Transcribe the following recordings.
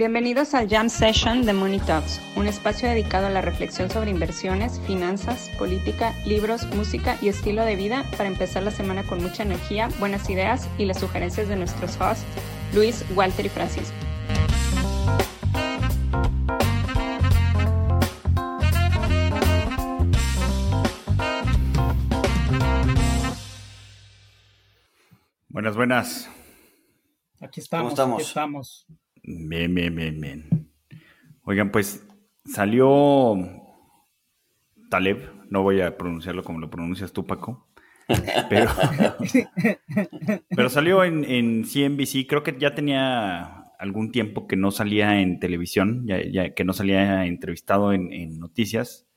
Bienvenidos al Jam Session de Money Talks, un espacio dedicado a la reflexión sobre inversiones, finanzas, política, libros, música y estilo de vida para empezar la semana con mucha energía, buenas ideas y las sugerencias de nuestros hosts, Luis, Walter y Francisco. Buenas, buenas. Aquí estamos, estamos? aquí estamos. Bien, bien, bien, bien. Oigan, pues salió Taleb, no voy a pronunciarlo como lo pronuncias tú, Paco, pero, pero salió en, en CNBC, creo que ya tenía algún tiempo que no salía en televisión, ya, ya que no salía entrevistado en, en noticias,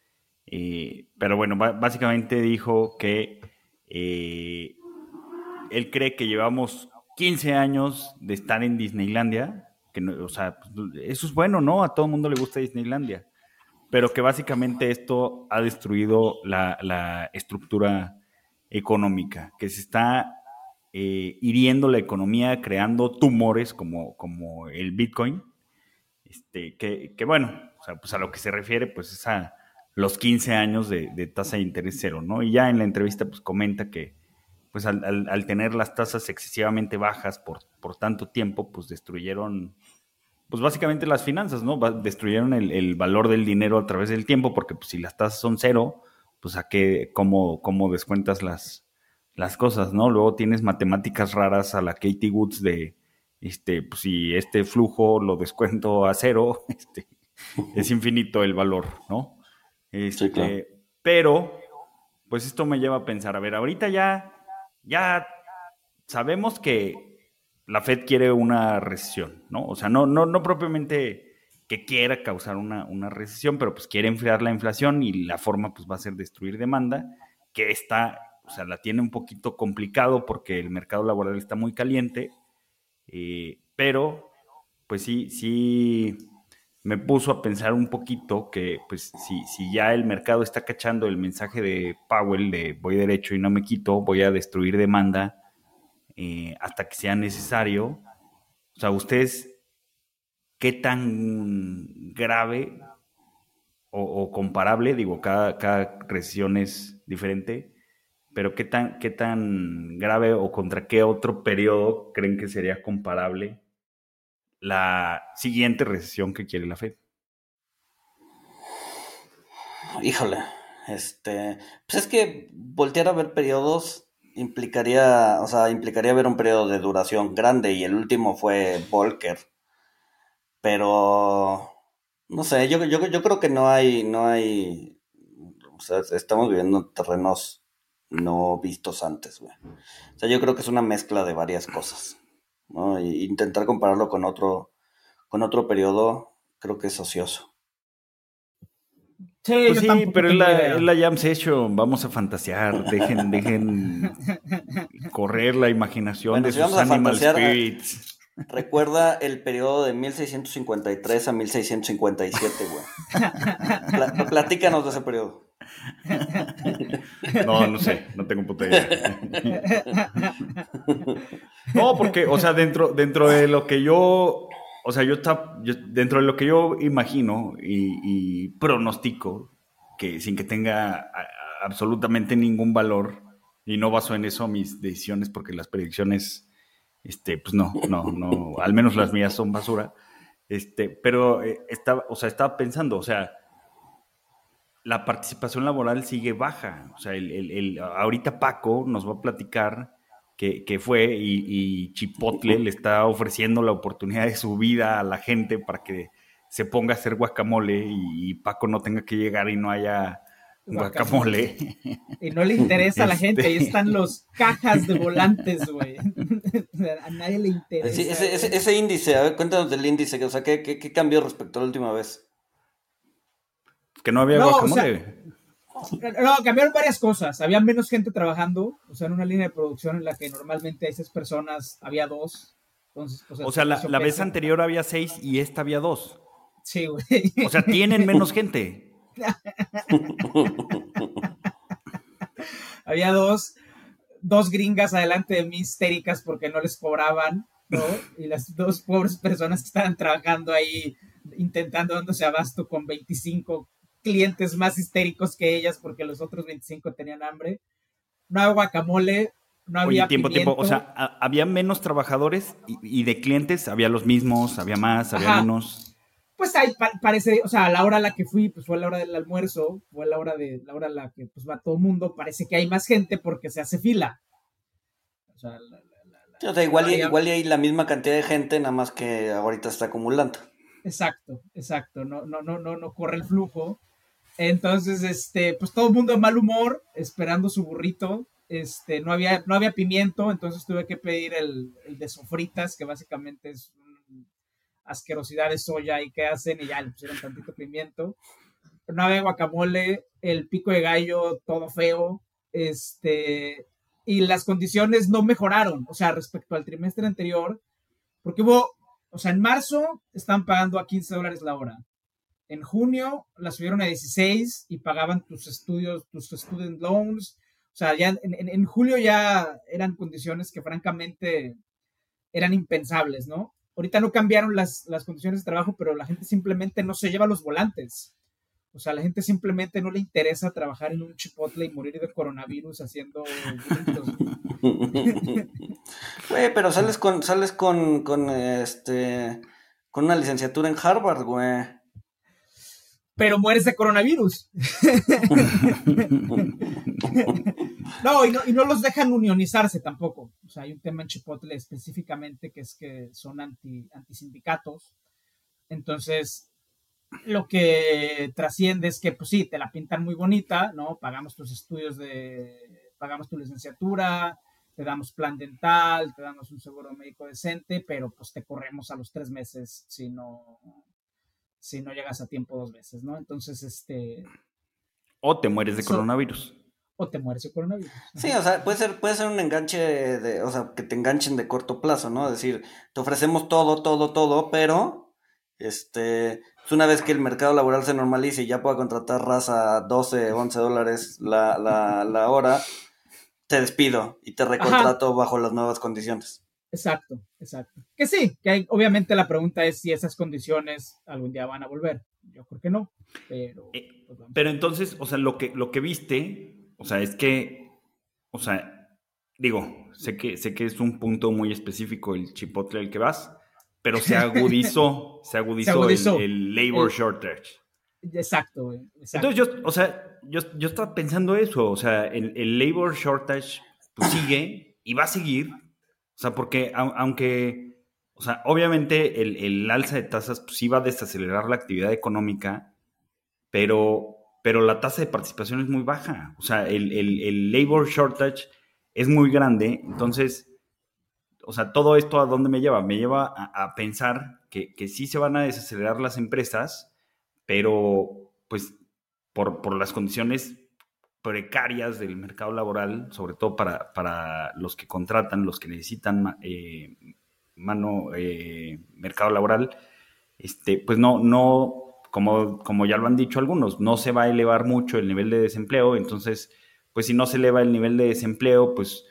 eh, pero bueno, básicamente dijo que eh, él cree que llevamos 15 años de estar en Disneylandia, que no- o sea, pues, eso es bueno, ¿no? A todo el mundo le gusta Disneylandia, pero que básicamente esto ha destruido la, la estructura económica, que se está eh, hiriendo la economía, creando tumores como, como el Bitcoin, este, que, que bueno, o sea, pues a lo que se refiere, pues es a los 15 años de, de tasa de interés cero, ¿no? Y ya en la entrevista, pues comenta que, pues al, al- al tener las tasas excesivamente bajas por, por tanto tiempo, pues destruyeron, pues básicamente las finanzas, ¿no? Destruyeron el, el valor del dinero a través del tiempo, porque pues si las tasas son cero, pues a qué, cómo, cómo descuentas las, las cosas, ¿no? Luego tienes matemáticas raras a la Katie Woods de, este, pues si este flujo lo descuento a cero, este, es infinito el valor, ¿no? Este, claro. Pero, pues esto me lleva a pensar, a ver, ahorita ya, ya sabemos que la Fed quiere una recesión, ¿no? O sea, no, no, no propiamente que quiera causar una, una recesión, pero pues quiere enfriar la inflación y la forma pues va a ser destruir demanda, que está, o sea, la tiene un poquito complicado porque el mercado laboral está muy caliente, eh, pero pues sí, sí me puso a pensar un poquito que pues si, si ya el mercado está cachando el mensaje de Powell de voy derecho y no me quito, voy a destruir demanda eh, hasta que sea necesario. O sea, ustedes, ¿qué tan grave o, comparable? Digo, cada, cada recesión es diferente, pero ¿qué tan, ¿qué tan grave o contra qué otro periodo creen que sería comparable la siguiente recesión que quiere la Fed? Híjole, este, pues es que voltear a ver periodos implicaría, o sea, implicaría ver un periodo de duración grande y el último fue Volcker. Pero, no sé, yo, yo, yo creo que no hay, no hay, o sea, estamos viviendo en terrenos no vistos antes, güey. O sea, yo creo que es una mezcla de varias cosas, ¿no? Y intentar compararlo con otro, con otro periodo, creo que es ocioso. Sí, Pues sí, pero es la, es la jam session, vamos a fantasear, dejen, dejen correr la imaginación Bueno, de si sus vamos animal fantasear, spirits. Recuerda el periodo de 1653 a 1657, güey. Pla- platícanos de ese periodo. No, no sé, no tengo puta idea. No, porque, o sea, dentro, dentro de lo que yo, o sea, yo, está, dentro de lo que yo imagino y, pronostico, que sin que tenga absolutamente ningún valor, y no baso en eso mis decisiones, porque las predicciones, este, pues no, no, no, al menos las mías son basura. Este, pero eh, estaba, o sea, estaba pensando, o sea, la participación laboral sigue baja. O sea, el, el- el- ahorita Paco nos va a platicar que, que fue y, y Chipotle le está ofreciendo la oportunidad de su vida a la gente para que se ponga a hacer guacamole y, y Paco no tenga que llegar y no haya guacamole. Y no le interesa a la gente, ahí Este. están los cajas de volantes, güey. O sea, a nadie le interesa. Sí, ese, ese- ese índice, a ver, cuéntanos del índice, o sea, ¿qué, qué, qué cambió respecto a la última vez? Que no había No, o guacamole. No, cambiaron varias cosas. Había menos gente trabajando, o sea, en una línea de producción en la que normalmente hay seis personas, había dos. Entonces, pues, o sea, la, la vez anterior había seis y esta había dos. Sí, güey. O sea, tienen menos gente. había dos, dos gringas adelante de mí histéricas porque no les cobraban. Y las dos pobres personas que estaban trabajando ahí intentando dándose abasto con 25 clientes más histéricos que ellas porque los otros 25 tenían hambre. No había guacamole, no había tiempo, tiempo. O sea, había menos trabajadores y, de clientes había los mismos, había más, había menos. Pues ahí parece, o sea, a la hora a la que fui, pues fue la hora del almuerzo, fue la hora de la hora a la que pues va todo el mundo, parece que hay más gente porque se hace fila. O sea, igual, igual hay la misma cantidad de gente, nada más que ahorita está acumulando. Exacto, exacto, no, no, no, no, no corre el flujo. Entonces, este, pues todo el mundo de mal humor, esperando su burrito. Este, no había, no había pimiento, entonces tuve que pedir el, de sofritas, que básicamente es asquerosidad de soya y que hacen, y ya le pusieron tantito pimiento. No había guacamole, el pico de gallo, todo feo. Este, y las condiciones no mejoraron, o sea, respecto al trimestre anterior, porque hubo o sea, en marzo están pagando a 15 dólares la hora. En junio la subieron a 16 y pagaban tus estudios, tus student loans. O sea, ya en, julio ya eran condiciones que francamente eran impensables, ¿no? Ahorita no cambiaron las, las condiciones de trabajo, pero la gente simplemente no se lleva los volantes. O sea, la gente simplemente no le interesa trabajar en un chipotle y morir de coronavirus haciendo Güey, pero sales con, sales con, con este, con una licenciatura en Harvard, güey. Pero mueres de coronavirus. no, y no, los dejan unionizarse tampoco. O sea, hay un tema en Chipotle específicamente que es que son anti, antisindicatos. Entonces, lo que trasciende es que, pues sí, te la pintan muy bonita, ¿no? Pagamos tus estudios de, pagamos tu licenciatura, te damos plan dental, te damos un seguro médico decente, pero pues te corremos a los tres meses si no, si no llegas a tiempo dos veces, ¿no? Entonces, este... O te mueres de coronavirus. O te mueres de coronavirus. Sí, o sea, puede ser, puede ser un enganche de, o sea, que te enganchen de corto plazo, ¿no? Es decir, te ofrecemos todo, todo, todo, pero, este, pues, una vez que el mercado laboral se normalice y ya pueda contratar raza a 12, 11 dólares la, la, la hora, te despido y te recontrato bajo las nuevas condiciones. Exacto, exacto. Que sí, que obviamente la pregunta es si esas condiciones algún día van a volver. Yo creo que no, pero... Eh, pues pero entonces, o sea, lo que, lo que viste, o sea, es que, o sea, digo, sé que, sé que es un punto muy específico el chipotle al que vas, pero se agudizó, se agudizó, El, labor shortage. Exacto, Entonces yo, o sea, yo, yo estaba pensando eso, o sea, el, el labor shortage pues, sigue y va a seguir, o sea, porque aunque, o sea, obviamente el, el alza de tasas pues, sí va a desacelerar la actividad económica, pero, pero la tasa de participación es muy baja, o sea, el, el, labor shortage es muy grande, entonces, o sea, todo esto a dónde me lleva? Me lleva a, a pensar que, que sí se van a desacelerar las empresas, pero pues por, las condiciones precarias del mercado laboral, sobre todo para, los que contratan, los que necesitan eh, mano, eh, mercado laboral, este, pues no, no, como, como ya lo han dicho algunos, no se va a elevar mucho el nivel de desempleo, entonces, pues si no se eleva el nivel de desempleo, pues,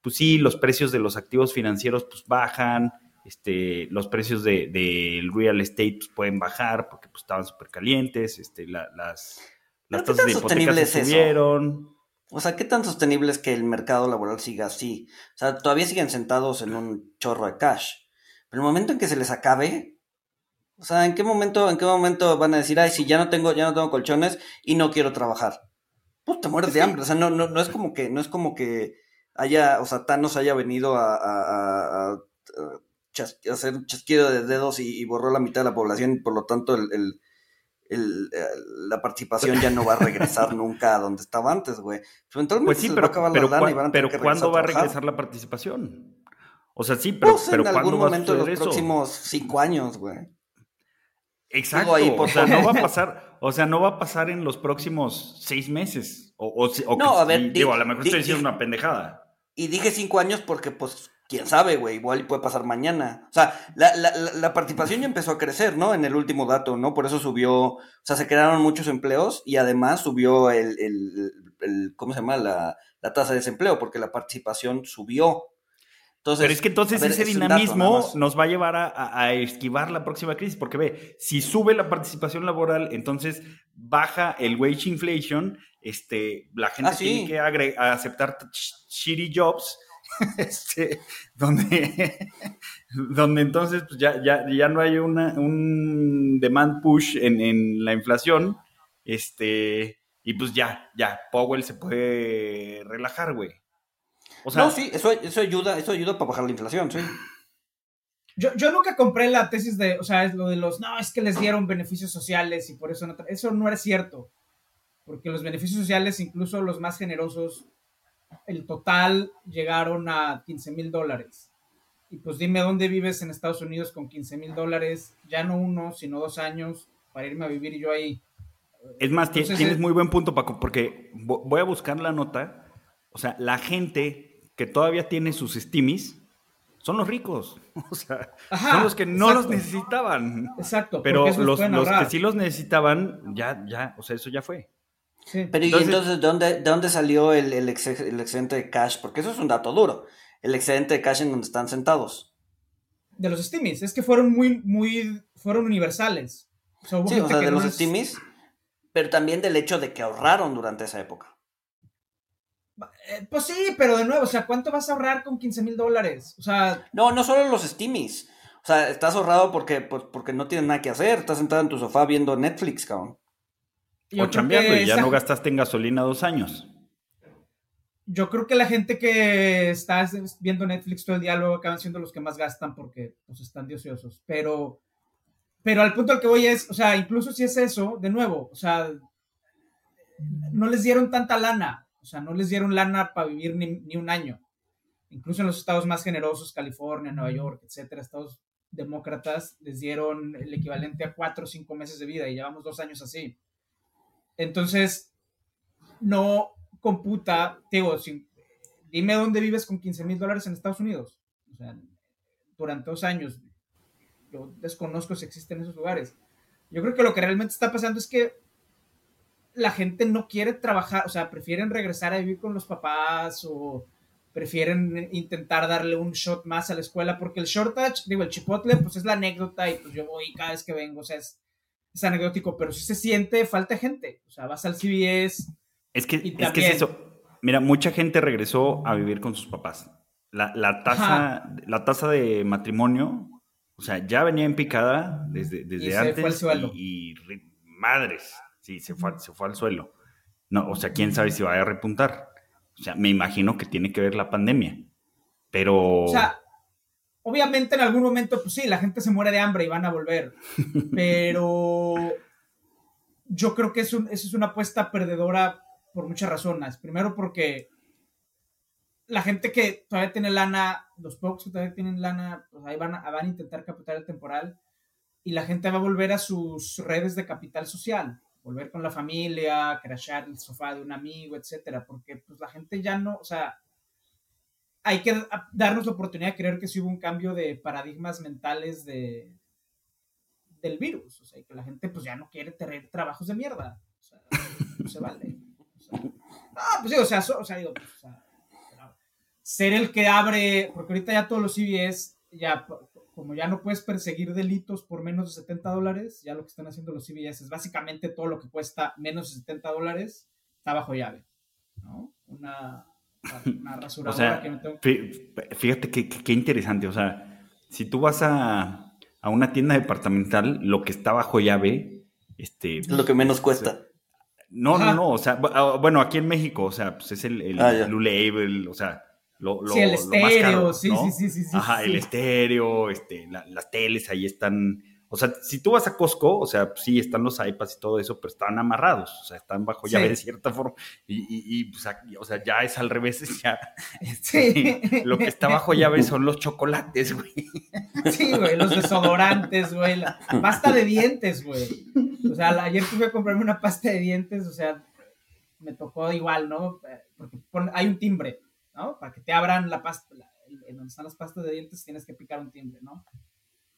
pues sí, los precios de los activos financieros pues bajan, este, los precios del de, real estate pues, pueden bajar porque pues, estaban súper calientes, este, las, las tasas de hipoteca se subieron. O sea, ¿qué tan sostenible es que el mercado laboral siga así? O sea, todavía siguen sentados en un chorro de cash. Pero el momento en que se les acabe, o sea, ¿en qué momento, en qué momento van a decir, ay, si ya no tengo, ya no tengo colchones y no quiero trabajar? Pues te mueres de hambre. O sea, no, no, no es como que, no es como que haya, o sea, Thanos haya venido a hacer un chasquido de dedos y, borró la mitad de la población y por lo tanto el, la participación ya no va a regresar nunca a donde estaba antes, güey. Pues sí, pero, pero, ¿cuándo va a regresar la participación? O sea, sí, pero, pues en algún momento en los próximos cinco años, güey. Exacto. o sea, no va a pasar, o sea, no va a pasar en los próximos seis meses. O, o, no, a ver, digo, a lo mejor estoy diciendo una pendejada. Y dije cinco años porque, pues, quién sabe, güey, igual puede pasar mañana. O sea, la, la, la, participación ya empezó a crecer, ¿no? En el último dato, ¿no? Por eso subió, o sea, se crearon muchos empleos y además subió el, el, el ¿cómo se llama? La, la tasa de desempleo, porque la participación subió. Pero es que entonces ese dinamismo nos va a llevar a, esquivar la próxima crisis, porque ve, si sube la participación laboral, entonces baja el wage inflation, este, la gente ah, tiene que aceptar shitty jobs, este, donde, donde entonces pues, ya, ya, ya, no hay una, un demand push en, en la inflación, este, y pues ya, ya, Powell se puede relajar, güey no, sí, eso, eso, ayuda, eso ayuda para bajar la inflación, sí. Yo, yo, nunca compré la tesis de, o sea, es lo de los, no, es que les dieron beneficios sociales y por eso no, eso no era cierto, porque los beneficios sociales, incluso los más generosos, el total llegaron a 15 mil dólares. Y pues dime dónde vives en Estados Unidos con 15 mil dólares, ya no uno, sino dos años, para irme a vivir yo ahí. Es más, tienes eh, muy buen punto, Paco, porque voy a buscar la nota. O sea, la gente que todavía tiene sus stimis son los ricos. O sea, son los que no los necesitaban. Exacto. Pero los, que sí los necesitaban, ya, ya, o sea, eso ya fue. Pero ¿y entonces ¿de dónde, de dónde salió el, el, excedente de cash? Porque eso es un dato duro. El excedente de cash en donde están sentados. De los stimis. Es que fueron muy, muy, fueron universales. sí, o sea, de los stimis, pero también del hecho de que ahorraron durante esa época. Eh, pues sí, pero de nuevo, o sea, ¿cuánto vas a ahorrar con 15 mil dólares? O sea. No, no solo los Steamies. O sea, estás ahorrado porque, pues, porque no tienes nada que hacer. Estás sentado en tu sofá viendo Netflix, cabrón. O cambiando y ya no gastaste en gasolina dos años. Yo creo que la gente que está viendo Netflix todo el día luego acaban siendo los que más gastan porque pues, están ociosos. Pero, pero al punto al que voy es, o sea, incluso si es eso, de nuevo, o sea, no les dieron tanta lana o sea, no les dieron lana para vivir ni, un año. Incluso en los estados más generosos, California, Nueva York, etcétera, estados demócratas, les dieron el equivalente a cuatro o cinco meses de vida y llevamos dos años así. Entonces, no computa, digo, dime dónde vives con 15 mil dólares en Estados Unidos. O sea, durante dos años. Yo desconozco si existen esos lugares. Yo creo que lo que realmente está pasando es que la gente no quiere trabajar, o sea, prefieren regresar a vivir con los papás o prefieren intentar darle un shot más a la escuela, porque el short touch, digo, el chipotle, pues es la anécdota y pues yo voy cada vez que vengo, o sea, es, anecdótico, pero si se siente falta gente, o sea, vas al CBS. Es que, es, que es eso. Mira, mucha gente regresó a vivir con sus papás. La, la tasa, la tasa de matrimonio, o sea, ya venía en picada desde, desde antes y, y madres. Sí, se fue, se fue al suelo. No, o sea, quién sabe si va a repuntar. O sea, me imagino que tiene que ver la pandemia. Pero. O sea, obviamente en algún momento, pues sí, la gente se muere de hambre y van a volver. Pero yo creo que eso es una apuesta perdedora por muchas razones. Primero porque la gente que todavía tiene lana, los pocos que todavía tienen lana, pues ahí van a, van a intentar capital temporal y la gente va a volver a sus redes de capital social volver con la familia, crashar el sofá de un amigo, etcétera, porque pues la gente ya no, o sea, hay que darnos la oportunidad de creer que sí hubo un cambio de paradigmas mentales de del virus, o sea, que la gente pues ya no quiere tener trabajos de mierda, o sea, no se vale. ah, pues sí, o sea, o sea, digo, pues, o sea, ser el que abre, porque ahorita ya todos los CBS ya como ya no puedes perseguir delitos por menos de 70 dólares, ya lo que están haciendo los CBS es básicamente todo lo que cuesta menos de 70 dólares está bajo llave, ¿no? Una, una rasuradora que me tengo... Fíjate qué interesante, o sea, si tú vas a, a, una tienda departamental, lo que está bajo llave, este... Lo que menos cuesta. No, no, no, o sea, ah, bueno, aquí en México, o sea, pues es el, el ah, Blue Label, o sea, lo, sí, el estéreo, sí, sí, sí, sí, Ajá, el estéreo, este, las teles ahí están. O sea, si tú vas a Costco, o sea, sí están los iPads y todo eso, pero están amarrados, o sea, están bajo llave de cierta forma. Y, y, pues, o sea, ya es al revés, ya. Este, lo que está bajo llave son los chocolates, güey. Sí, güey, los desodorantes, güey. La pasta de dientes, güey. O sea, ayer tuve a comprarme una pasta de dientes, o sea, me tocó igual, ¿no? Porque hay un timbre ¿no? Para que te abran la pasta, en donde están las pastas de dientes tienes que picar un timbre, ¿no?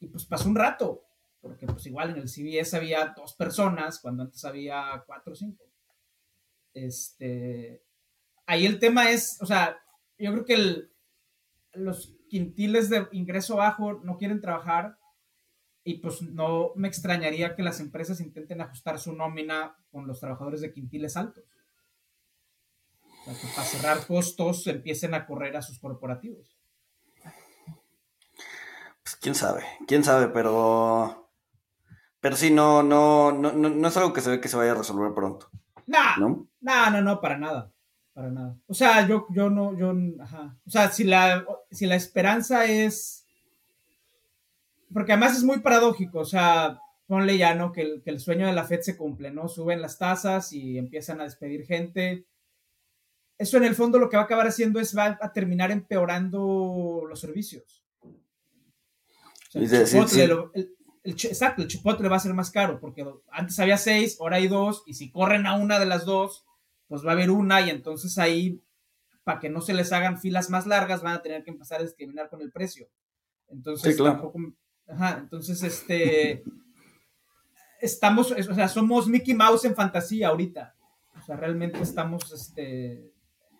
Y pues pasó un rato, porque pues igual en el CBS había dos personas, cuando antes había cuatro o cinco. Este, ahí el tema es, o sea, yo creo que los, quintiles de ingreso bajo no quieren trabajar y pues no me extrañaría que las empresas intenten ajustar su nómina con los trabajadores de quintiles altos. O sea, que para cerrar costos empiecen a correr a sus corporativos. Pues quién sabe, quién sabe, pero. Pero sí, no, no, no, no, es algo que se ve que se vaya a resolver pronto. ¿No? no, no, no, para nada. Para nada. O sea, yo, yo no, yo, ajá. O sea, si la, si la esperanza es. Porque además es muy paradójico, o sea, ponle ya, ¿no? Que el, que el sueño de la Fed se cumple, ¿no? Suben las tasas y empiezan a despedir gente. Eso en el fondo lo que va a acabar haciendo es va a terminar empeorando los servicios. O el, exacto, el chipotle va a ser más caro porque antes había seis, ahora hay dos, y si corren a una de las dos, pues va a haber una, y entonces ahí, para que no se les hagan filas más largas, van a tener que empezar a discriminar con el precio. Entonces, tampoco. Ajá, entonces, este. estamos, o sea, somos Mickey Mouse en fantasía ahorita. O sea, realmente estamos, este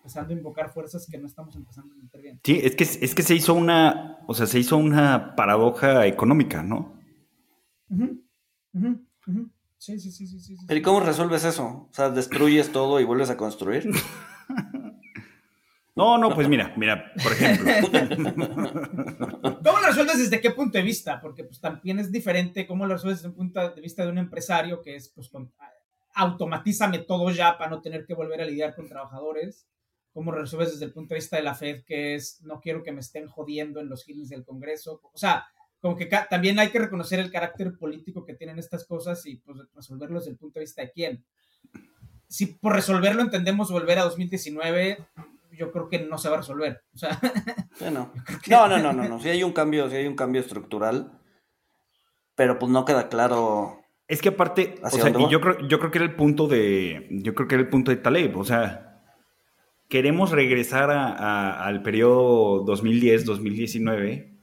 empezando a invocar fuerzas que no estamos empezando a meter bien. Sí, es que, es que se hizo una, o sea, se hizo una paradoja económica, ¿no? Sí, sí, sí, sí, sí. ¿Pero y cómo resuelves eso? O sea, destruyes todo y vuelves a construir. No, no, pues mira, mira, por ejemplo. ¿Cómo lo resuelves desde qué punto de vista? Porque pues también es diferente cómo lo resuelves desde un punto de vista de un empresario que es, pues, automatízame todo ya para no tener que volver a lidiar con trabajadores cómo resuelves desde el punto de vista de la Fed, que es no quiero que me estén jodiendo en los hearings del Congreso. O sea, como que también hay que reconocer el carácter político que tienen estas cosas y pues resolverlo desde el punto de vista de quién. Si por resolverlo entendemos volver a 2019, yo creo que no se va a resolver. O sea, no. no, no, no, no, no. Si hay un cambio, si hay un cambio estructural, pero pues no queda claro. Es que aparte, o sea, y yo creo, yo creo que era el punto de, yo creo que era el punto de Taleb, o sea, queremos regresar al periodo 2010-2019,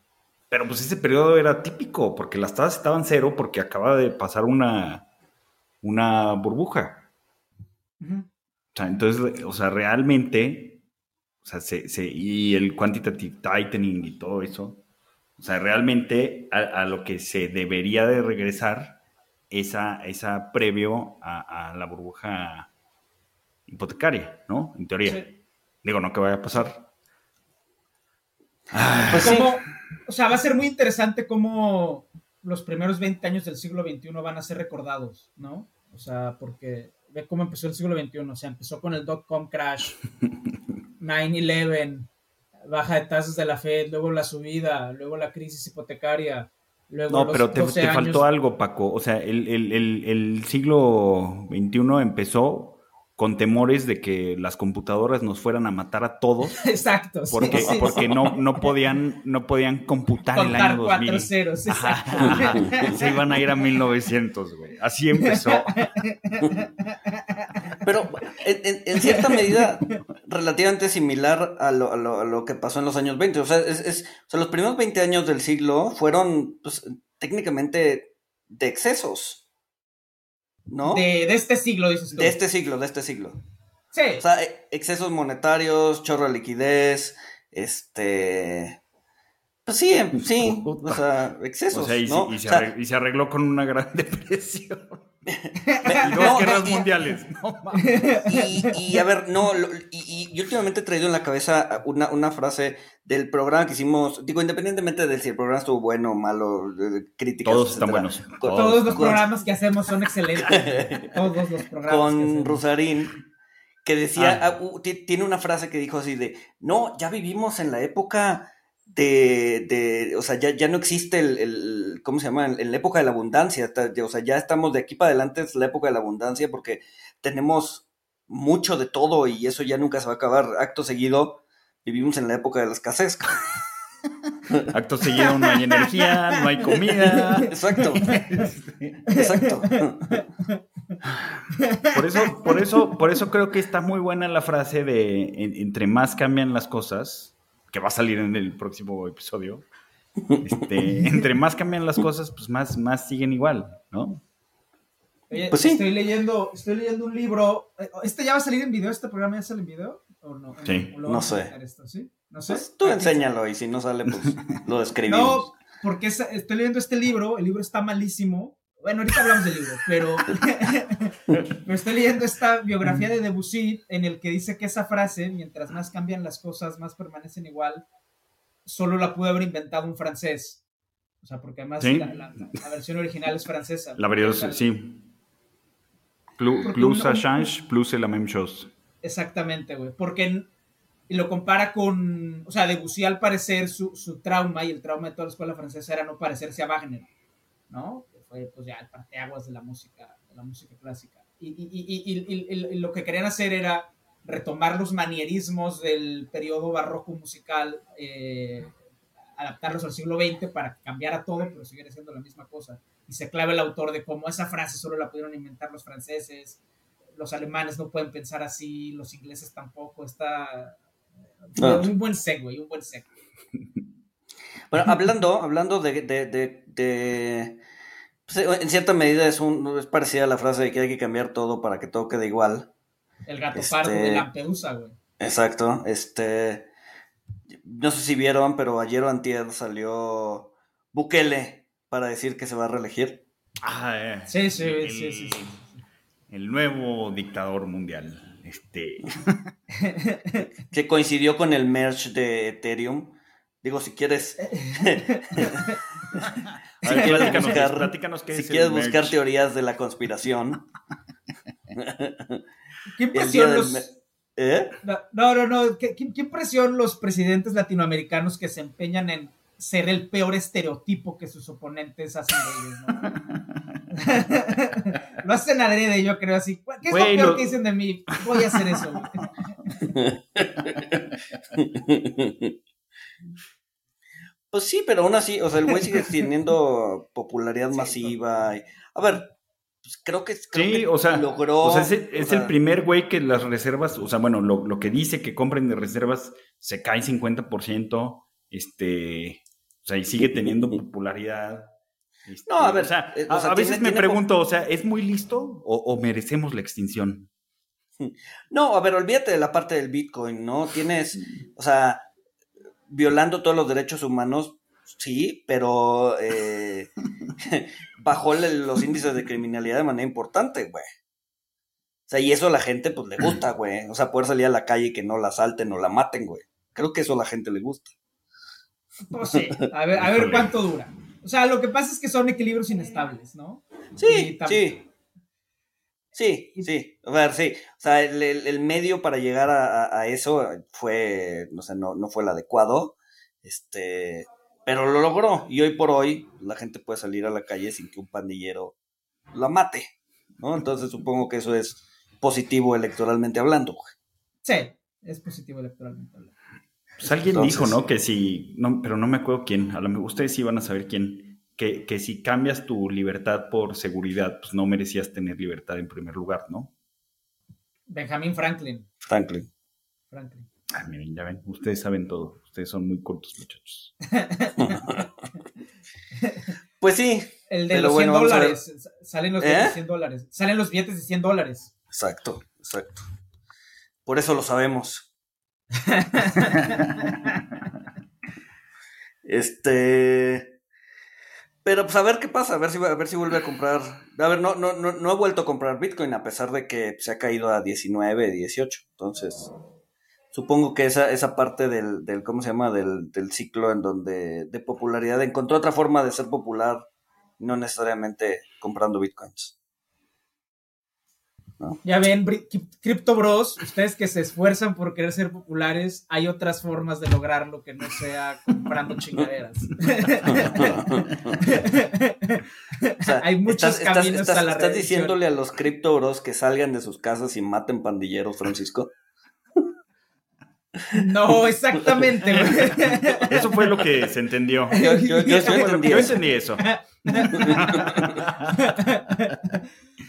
pero pues ese periodo era típico, porque las tasas estaban cero porque acaba de pasar una, una burbuja. O sea, entonces, o sea, realmente, o sea, se, y el quantitative tightening y todo eso, o sea, realmente a, lo que se debería de regresar esa, esa previo a, a la burbuja hipotecaria, ¿no? En teoría. Digo, no que vaya a pasar. Pues o sea, va a ser muy interesante cómo los primeros 20 años del siglo XXI van a ser recordados, ¿no? O sea, porque ve cómo empezó el siglo XXI. O sea, empezó con el dot-com crash, 9-11, baja de tasas de la Fed, luego la subida, luego la crisis hipotecaria. Luego no, pero te, faltó algo, Paco. O sea, el, el siglo XXI empezó con temores de que las computadoras nos fueran a matar a todos. Exacto. Porque, porque No, no, podían, no podían computar el año 2000. Cuatro ceros, Se iban a ir a 1900, güey. Así empezó. Pero en, cierta medida relativamente similar a lo, a, lo, a lo, que pasó en los años 20. O sea, es, es, o sea los primeros 20 años del siglo fueron pues, técnicamente de excesos. ¿No? De, este siglo, dices tú. De este siglo, de este siglo. Sí. O sea, e, excesos monetarios, chorro de liquidez, este... Pues sí, em, sí, o sea, excesos, y, ¿no? y, se arregló, con una gran depresión. Y dos guerras mundiales. y, a ver, no, y, últimamente he traído en la cabeza una, una, frase del programa que hicimos, digo, independientemente de si el programa estuvo bueno o malo, críticas. Todos están buenos. Todos, los programas que hacemos son excelentes. Todos los programas. Con Rusarín, que decía, ah. Ah, tiene una frase que dijo así de, no, ya vivimos en la época de, de, o sea, ya, ya no existe el, el, ¿cómo se llama? En la época de la abundancia, o sea, ya estamos de aquí para adelante, es la época de la abundancia porque tenemos mucho de todo y eso ya nunca se va a acabar. Acto seguido, vivimos en la época de la escasez. Acto seguido, no hay energía, no hay comida. Exacto. Exacto. Por eso, por eso, por eso creo que está muy buena la frase de entre más cambian las cosas, que va a salir en el próximo episodio, este, entre más cambian las cosas, pues más, más siguen igual, ¿no? pues sí. estoy leyendo, estoy leyendo un libro. ¿Este ya va a salir en video? ¿Este programa ya sale en video? ¿O no? Sí, no sé. No sé. Pues tú enséñalo y si no sale, pues lo describimos. No, porque estoy leyendo este libro, el libro está malísimo. Bueno, ahorita hablamos del libro, pero, pero estoy leyendo esta biografía de Debussy en el que dice que esa frase, mientras más cambian las cosas, más permanecen igual, solo la pudo haber inventado un francés. O sea, porque además la, versión original es francesa. La versión, sí. Plus, plus change, plus c'est la même chose. Exactamente, güey. Porque y lo compara con, o sea, Debussy al parecer su, su, trauma y el trauma de toda la escuela francesa era no parecerse a Wagner, ¿no? Que fue pues ya el parteaguas de la música, de la música clásica. Y, y, y, y, lo que querían hacer era retomar los manierismos del periodo barroco musical, eh, adaptarlos al siglo XX para cambiar a todo, pero seguir siendo la misma cosa. Y se clava el autor de cómo esa frase solo la pudieron inventar los franceses, los alemanes no pueden pensar así, los ingleses tampoco, está Ah. Un buen segue, un buen segue. Bueno, hablando, hablando de, de, pues, en cierta medida es, un, es parecida a la frase de que hay que cambiar todo para que todo quede igual. El gato pardo de este, Lampedusa, güey. Exacto, este, no sé si vieron, pero ayer o antier salió Bukele para decir que se va a reelegir. Ah, eh. sí, sí, sí, sí, sí. El nuevo dictador mundial. Este. que coincidió con el merge de Ethereum. Digo, si quieres. si quieres buscar, si quieres buscar teorías de la conspiración. ¿Qué impresión los. ¿Eh? No, no, no. ¿Qué, qué impresión los presidentes latinoamericanos que se empeñan en ser el peor estereotipo que sus oponentes hacen de ellos, lo hacen adrede, yo creo así. ¿Qué es lo peor que dicen de mí? Voy a hacer eso. pues sí, pero aún así, o sea, el güey sigue teniendo popularidad masiva. A ver, pues creo que, sí, o sea, logró. O sea, es, el, primer güey que las reservas, o sea, bueno, lo, lo, que dice que compren de reservas se cae 50%. Este, o sea, y sigue teniendo popularidad. Este, no, a ver, o sea, eh, a, veces me pregunto, o sea, ¿es muy listo o, merecemos la extinción? No, a ver, olvídate de la parte del Bitcoin, ¿no? Tienes, o sea, violando todos los derechos humanos, sí, pero eh, bajó los índices de criminalidad de manera importante, güey. O sea, y eso a la gente, pues, le gusta, güey. O sea, poder salir a la calle y que no la asalten o la maten, güey. Creo que eso a la gente le gusta. No sé, a ver, a ver cuánto dura. O sea, lo que pasa es que son equilibrios inestables, ¿no? Sí, sí. Sí, sí, a ver, sí. O sea, el, medio para llegar a, eso fue, no sé, no, no fue el adecuado. Este, pero lo logró. Y hoy por hoy la gente puede salir a la calle sin que un pandillero la mate, ¿no? Entonces supongo que eso es positivo electoralmente hablando. Sí, es positivo electoralmente hablando. Pues alguien dijo, ¿no? Que si, no, pero no me acuerdo quién, a lo mejor ustedes sí van a saber quién, que, que si cambias tu libertad por seguridad, pues no merecías tener libertad en primer lugar, ¿no? Benjamin Franklin. Franklin. Franklin. Ah, miren, ya ven, ustedes saben todo, ustedes son muy cortos, muchachos. pues sí. El de los 100 dólares, salen los billetes de 100 ¿Eh? dólares, salen los billetes de 100 dólares. Exacto, exacto. Por eso lo sabemos. este. Pero pues a ver qué pasa, a ver si a ver si vuelve a comprar. A ver, no, no, no, no he vuelto a comprar Bitcoin a pesar de que se ha caído a 19, 18. Entonces, supongo que esa, esa parte del, del ¿cómo se llama? Del, del ciclo en donde de popularidad encontró otra forma de ser popular, no necesariamente comprando Bitcoins. Ya ven, Crypto Bros, ustedes que se esfuerzan por querer ser populares, hay otras formas de lograrlo que no sea comprando chingaderas. hay muchos caminos a la ¿Estás diciéndole a los Crypto Bros que salgan de sus casas y maten pandilleros, Francisco? No, exactamente. Eso fue lo que se entendió. Yo, yo, yo, yo entendí eso.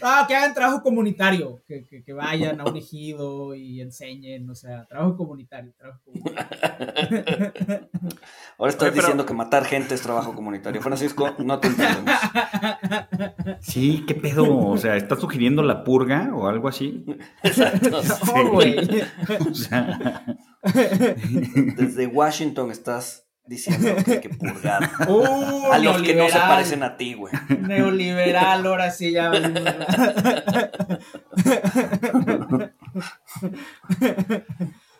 Ah, que hagan trabajo comunitario, que, que, vayan a un ejido y enseñen, o sea, trabajo comunitario, trabajo comunitario. Ahora estás diciendo que matar gente es trabajo comunitario. Francisco, no te entendemos. Sí, qué pedo, o sea, ¿estás sugiriendo la purga o algo así? Exacto. No, güey. o sea... Desde Washington estás diciendo que hay que purgar Uh, a los que no se parecen a ti, güey. Neoliberal, ahora sí ya.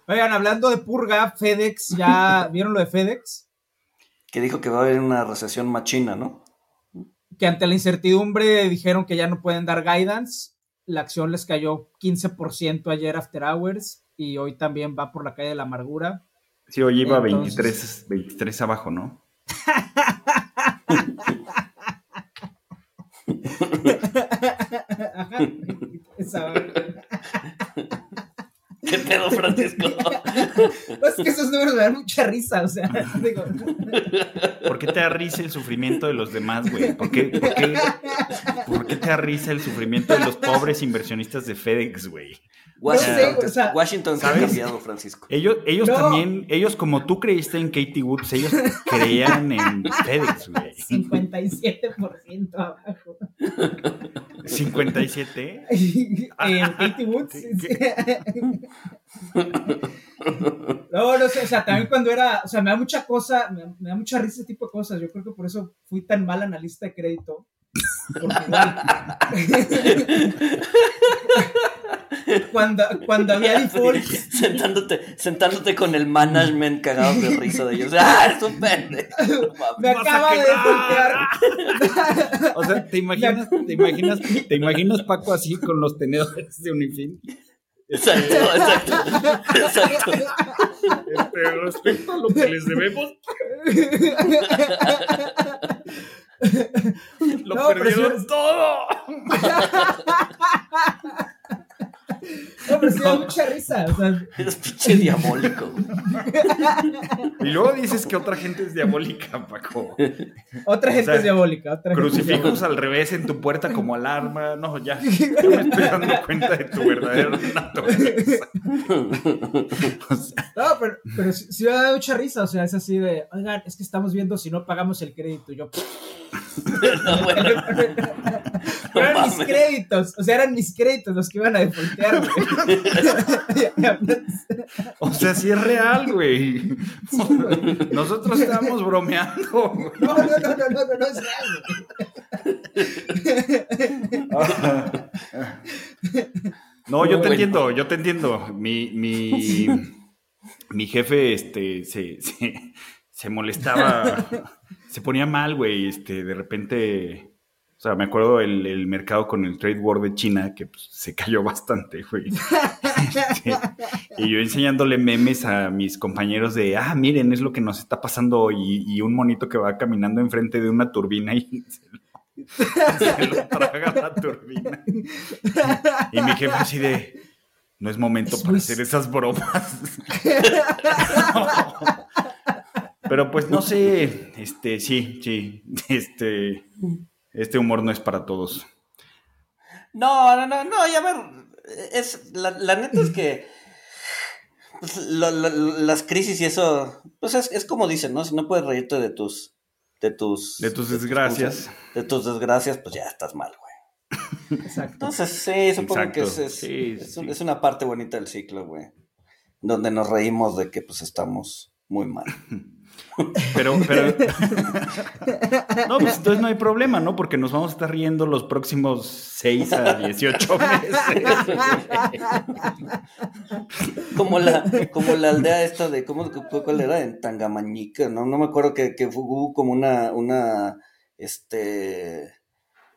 Oigan, hablando de purga, FedEx, ¿ya vieron lo de FedEx? Que dijo que va a haber una recesión machina, ¿no? Que ante la incertidumbre dijeron que ya no pueden dar guidance. La acción les cayó 15% ayer after hours y hoy también va por la calle de la amargura. Sí, hoy iba Entonces- 23, 23 abajo, ¿no? Ajá. ¿Qué pedo, Francisco? Es que esos números me dan mucha risa, o sea, digo, ¿Por qué te da risa el sufrimiento de los demás, güey? ¿Por qué, por, qué, por qué te da risa el sufrimiento de los pobres inversionistas de FedEx, güey? Washington, No sé, o sea, Washington se ha ¿sabes? cambiado, Francisco. Ellos, ellos No. también, ellos como tú creíste en Katie Woods, ellos creían en FedEx, güey. 57% abajo. 57. Eh, Katie Woods. No, no sé, o sea, también cuando era, o sea, me da mucha cosa, me, me da mucha risa ese tipo de cosas. Yo creo que por eso fui tan mal analista de crédito. Cuando, cuando había defaults, sentándote, sentándote con el management cagado de risa de ellos. ¡Ah, es un pendejo! Me acaba de defaultear. O sea, ¿te imaginas, te imaginas, te imaginas Paco así con los tenedores de Unifin? Exacto, exacto. Exacto. Este, respecto a lo que les debemos, lo No, perdieron sí- todo. No, pero sí da mucha risa. O sea, Eres pinche diabólico. Y luego dices que otra gente es diabólica, Paco. otra gente sea, es diabólica. Otra gente es Crucifijos al revés en tu puerta como alarma. No, ya, ya me estoy dando cuenta de tu verdadera naturaleza. O sea, No, pero, pero sí, da mucha risa, o sea, es así de, oigan, es que estamos viendo si no pagamos el crédito. Yo, No, bueno, pero eran mis créditos, o sea, eran mis créditos los que iban a güey. o sea, sí es real, güey. Nosotros estamos bromeando. güey. No, no, no, no, no, no, no es real, güey. No, yo te entiendo, yo te entiendo. Mi, mi, mi jefe este, se, se, se molestaba, se ponía mal, güey. Este, de repente, o sea, me acuerdo el, el mercado con el trade war de China, que pues, se cayó bastante, güey. Este, y yo enseñándole memes a mis compañeros de, ah, miren, es lo que nos está pasando hoy. Y, y un monito que va caminando enfrente de una turbina y se lo, se lo traga la turbina. Y mi jefe así de, no es momento Es para muy- hacer esas bromas. Pero pues no sé, este, sí, sí, este, este humor no es para todos. No, no, no, no, ya ver. Es, la, la neta es que pues, lo- lo- las crisis y eso, pues es, es como dicen, ¿no? Si no puedes reírte de tus. De tus, De tus desgracias. De tus desgracias, pues ya estás mal, güey. Exacto. Entonces, sí, supongo que es, es, Sí, es sí. un- es una parte bonita del ciclo, güey. Donde nos reímos de que pues estamos muy mal. Pero, pero. No, pues entonces no hay problema, ¿no? Porque nos vamos a estar riendo los próximos 6 a 18 meses. Como la, como la aldea esta de, ¿cómo cuál era? En Tangamañica, ¿no? No me acuerdo que, que hubo como una, una, este,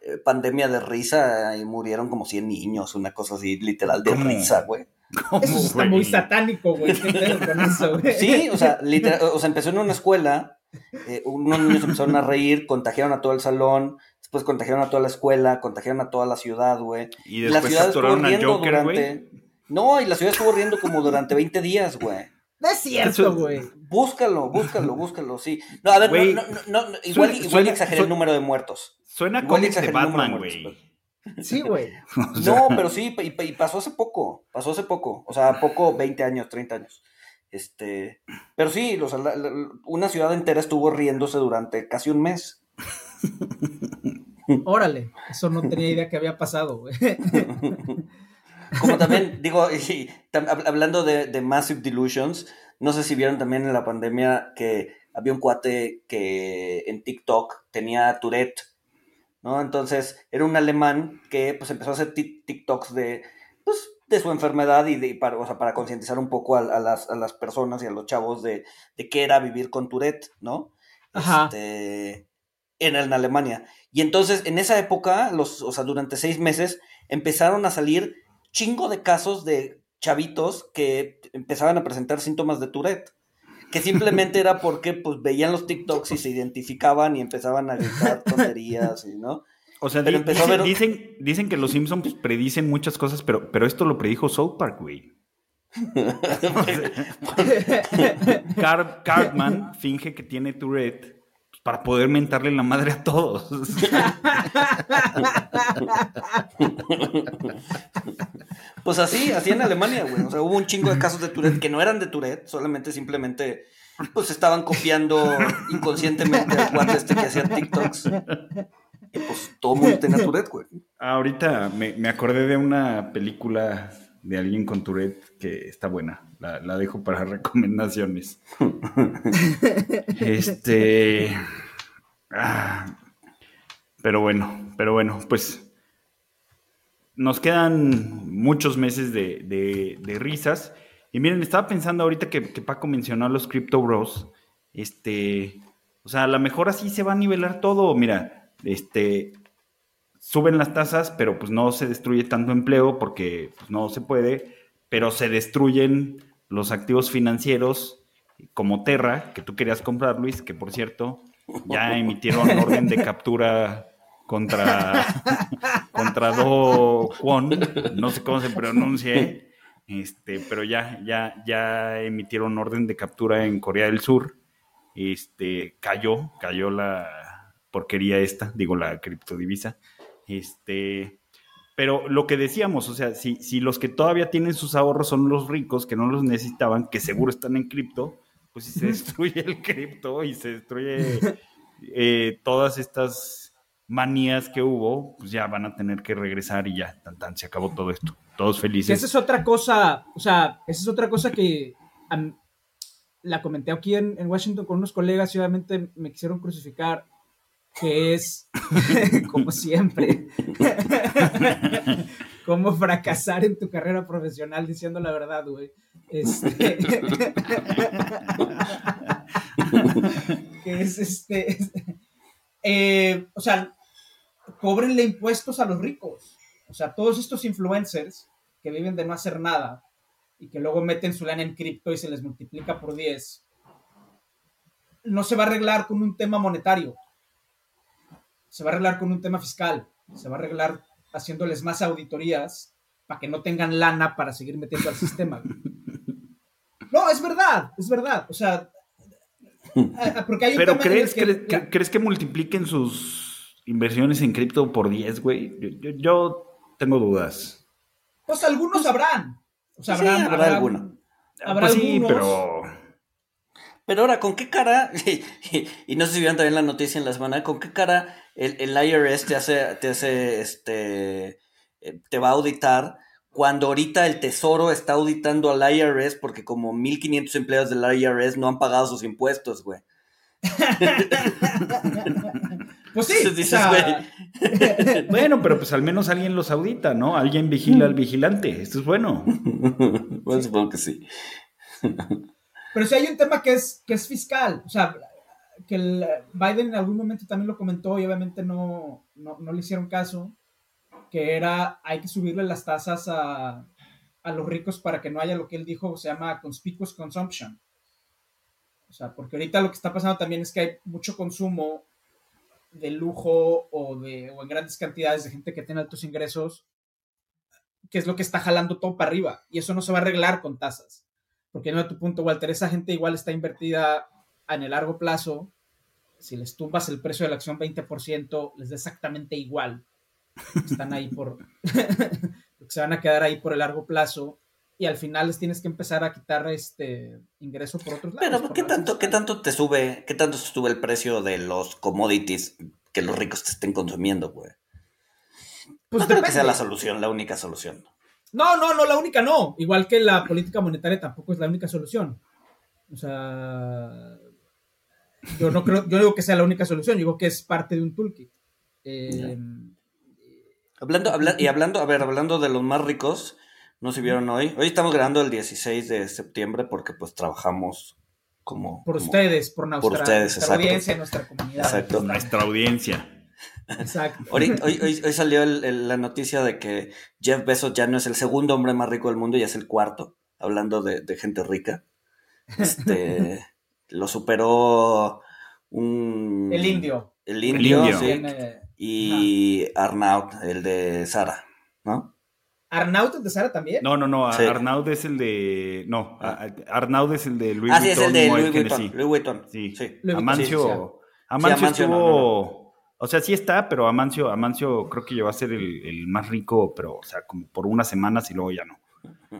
eh, pandemia de risa y murieron como 100 niños, una cosa así, literal, de ¿Cómo? risa, güey. ¿Cómo, Eso está güey? muy satánico, güey. ¿Qué pedo con eso, güey? Sí, o sea, literal, o sea, empezó en una escuela, eh, unos niños empezaron a reír, contagiaron a todo el salón, después contagiaron a toda la escuela, contagiaron a toda la ciudad, güey. Y la después ciudad estuvo riendo Joker, güey. durante... No, y la ciudad estuvo riendo como durante 20 días, güey. No es cierto, güey. Búscalo, búscalo, búscalo, sí. No, a ver, no, no, no, no, igual, suena- igual suena- exageré suena- el número de muertos. Suena Igual cómics de Batman, güey. Sí, güey. O sea, No, pero sí, y, y pasó hace poco, pasó hace poco, o sea, poco, 20 años, 30 años. Este, pero sí, la- la- una ciudad entera estuvo riéndose durante casi un mes. Órale. Eso no tenía idea que había pasado, güey. como también, digo, hablando de, de Massive Delusions, no sé si vieron también en la pandemia que había un cuate que en TikTok tenía Tourette, ¿no? Entonces era un alemán que pues empezó a hacer TikToks de, pues, de su enfermedad y de, para, o sea, para concientizar un poco a, las, a, las, personas y a los chavos de, de qué era vivir con Tourette, ¿no? Ajá. Este, en, en Alemania. Y entonces en esa época, los, o sea, durante seis meses, empezaron a salir chingo de casos de chavitos que empezaban a presentar síntomas de Tourette que simplemente era porque pues veían los TikToks y se identificaban y empezaban a gritar tonterías, ¿no? O sea, dicen, dicen, que los Simpsons predicen muchas cosas, pero, pero esto lo predijo South Park, güey. Cartman finge que tiene Tourette para poder mentarle la madre a todos. pues así, así en Alemania, güey. O sea, hubo un chingo de casos de Tourette que no eran de Tourette, solamente simplemente pues estaban copiando inconscientemente al guante este que hacía TikToks. Y pues todo el mundo tenía Tourette, güey. Ahorita me, me acordé de una película de alguien con Tourette que está buena. La, dejo para recomendaciones. este. Ah, pero bueno, pero bueno, pues nos quedan muchos meses de, risas. Y miren, estaba pensando ahorita que, Paco mencionó a los Crypto Bros. Este, o sea, a lo mejor así se va a nivelar todo. Mira, este, suben las tasas, pero pues no se destruye tanto empleo porque pues, no se puede, pero se destruyen los activos financieros como Terra, que tú querías comprar, Luis, que por cierto ya emitieron orden de captura contra, contra Do Kwon, no sé cómo se pronuncia, este, pero ya, ya, ya emitieron orden de captura en Corea del Sur. Este, cayó, cayó la porquería esta, digo la criptodivisa. Este, pero lo que decíamos, o sea, si, si los que todavía tienen sus ahorros son los ricos que no los necesitaban, que seguro están en cripto, pues si se destruye el cripto y se destruye eh, todas estas manías que hubo, pues ya van a tener que regresar y ya, tan, tan, se acabó todo esto. Todos felices. Esa es otra cosa, o sea, esa es otra cosa que la comenté aquí en, en Washington con unos colegas y obviamente me quisieron crucificar que es, como siempre, cómo fracasar en tu carrera profesional diciendo la verdad, güey. Este, que es este, eh, o sea, cobrenle impuestos a los ricos. O sea, todos estos influencers que viven de no hacer nada y que luego meten su lana en cripto y se les multiplica por 10, no se va a arreglar con un tema monetario se va a arreglar con un tema fiscal, se va a arreglar haciéndoles más auditorías para que no tengan lana para seguir metiendo al sistema. No, es verdad, es verdad. O sea, porque hay Pero crees que, crees que multipliquen sus inversiones en cripto por 10, güey. Yo, tengo dudas. Pues algunos habrán. O sea, habrá, habrá, alguno. Habrá pues sí, pero pero ahora, ¿con qué cara? Y, no sé si vieron también la noticia en la semana, ¿con qué cara el, el IRS te hace, te hace, este, eh, te va a auditar cuando ahorita el Tesoro está auditando al IRS porque como 1.500 empleados del IRS no han pagado sus impuestos, güey? pues sí. bueno, pero pues al menos alguien los audita, ¿no? Alguien vigila al vigilante. Esto es bueno. bueno, supongo que sí. Pero si hay un tema que es, que es fiscal, o sea, que Biden en algún momento también lo comentó y obviamente no, no, no le hicieron caso, que era hay que subirle las tasas a, a, los ricos para que no haya lo que él dijo, se llama conspicuous consumption. O sea, porque ahorita lo que está pasando también es que hay mucho consumo de lujo o, de, o en grandes cantidades de gente que tiene altos ingresos, que es lo que está jalando todo para arriba. Y eso no se va a arreglar con tasas. Porque no a tu punto, Walter, esa gente igual está invertida en el largo plazo. Si les tumbas el precio de la acción 20%, les da exactamente igual. Están ahí por. se van a quedar ahí por el largo plazo. Y al final les tienes que empezar a quitar este ingreso por otros lados. Pero, ¿qué tanto, ¿qué tanto te sube? ¿Qué tanto sube el precio de los commodities que los ricos te estén consumiendo, güey? Pues no creo que sea la solución, la única solución. No, no, no, la única no. Igual que la política monetaria tampoco es la única solución. O sea, yo no creo, yo digo que sea la única solución, digo que es parte de un toolkit. Eh, hablando, y hablando, a ver, hablando de los más ricos, no se vieron hoy. Hoy estamos grabando el 16 de septiembre porque pues trabajamos como... Por ustedes, por nuestra, por ustedes, nuestra audiencia, nuestra comunidad. Exacto. Nuestra audiencia. Exacto. Hoy, hoy, hoy, salió la noticia de que Jeff Bezos ya no es el segundo hombre más rico del mundo, ya es el cuarto, hablando de, de gente rica. Este, lo superó un... El indio. El indio, El indio. sí. Tiene- Y Arnaud, el de Sara, ¿no? Arnaut de Sara también. No, no, no. Sí. Arnaud es el de. No, a- a- Arnaud es el de Louis ah, sí, es el Vuitton, de Louis Vuitton. Louis Vuitton. Sí. sí. Louis Vuitton, Amancio. sí, sí. Amancio Amancio no, estuvo. O sea, sí está, pero Amancio, Amancio creo que llegó a ser el, el más rico, pero, o sea, como por unas semanas y luego ya no.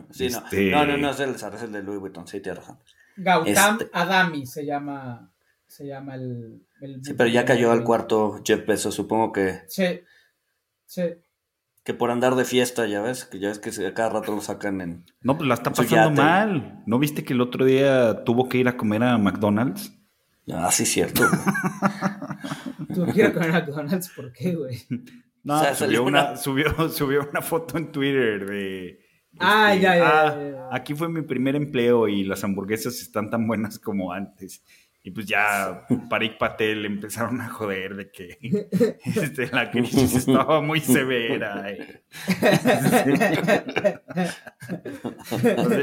Sí, no. Este- no, no, no es el de Sara, es el de Louis Vuitton, sí, tienes razón. Gautam Este- Adami se llama, se llama el, el- Sí, pero ya cayó al cuarto Jeff Bezos, supongo que, Sí, sí. que por andar de fiesta, ya ves, que ya ves que cada rato lo sacan en... No, pues la está pasando yate. mal. ¿No viste que el otro día tuvo que ir a comer a McDonald's? Ah, sí, cierto. Tú quieres comer McDonald's, ¿por qué, güey? No, O sea, subió, salió una, una- subió, subió una foto en Twitter de... Ah, este, ya, ya, "Ah, ya, ya. Aquí fue mi primer empleo y las hamburguesas están tan buenas como antes. Y pues ya Parik Patel empezaron a joder de que este, la crisis estaba muy severa. eh.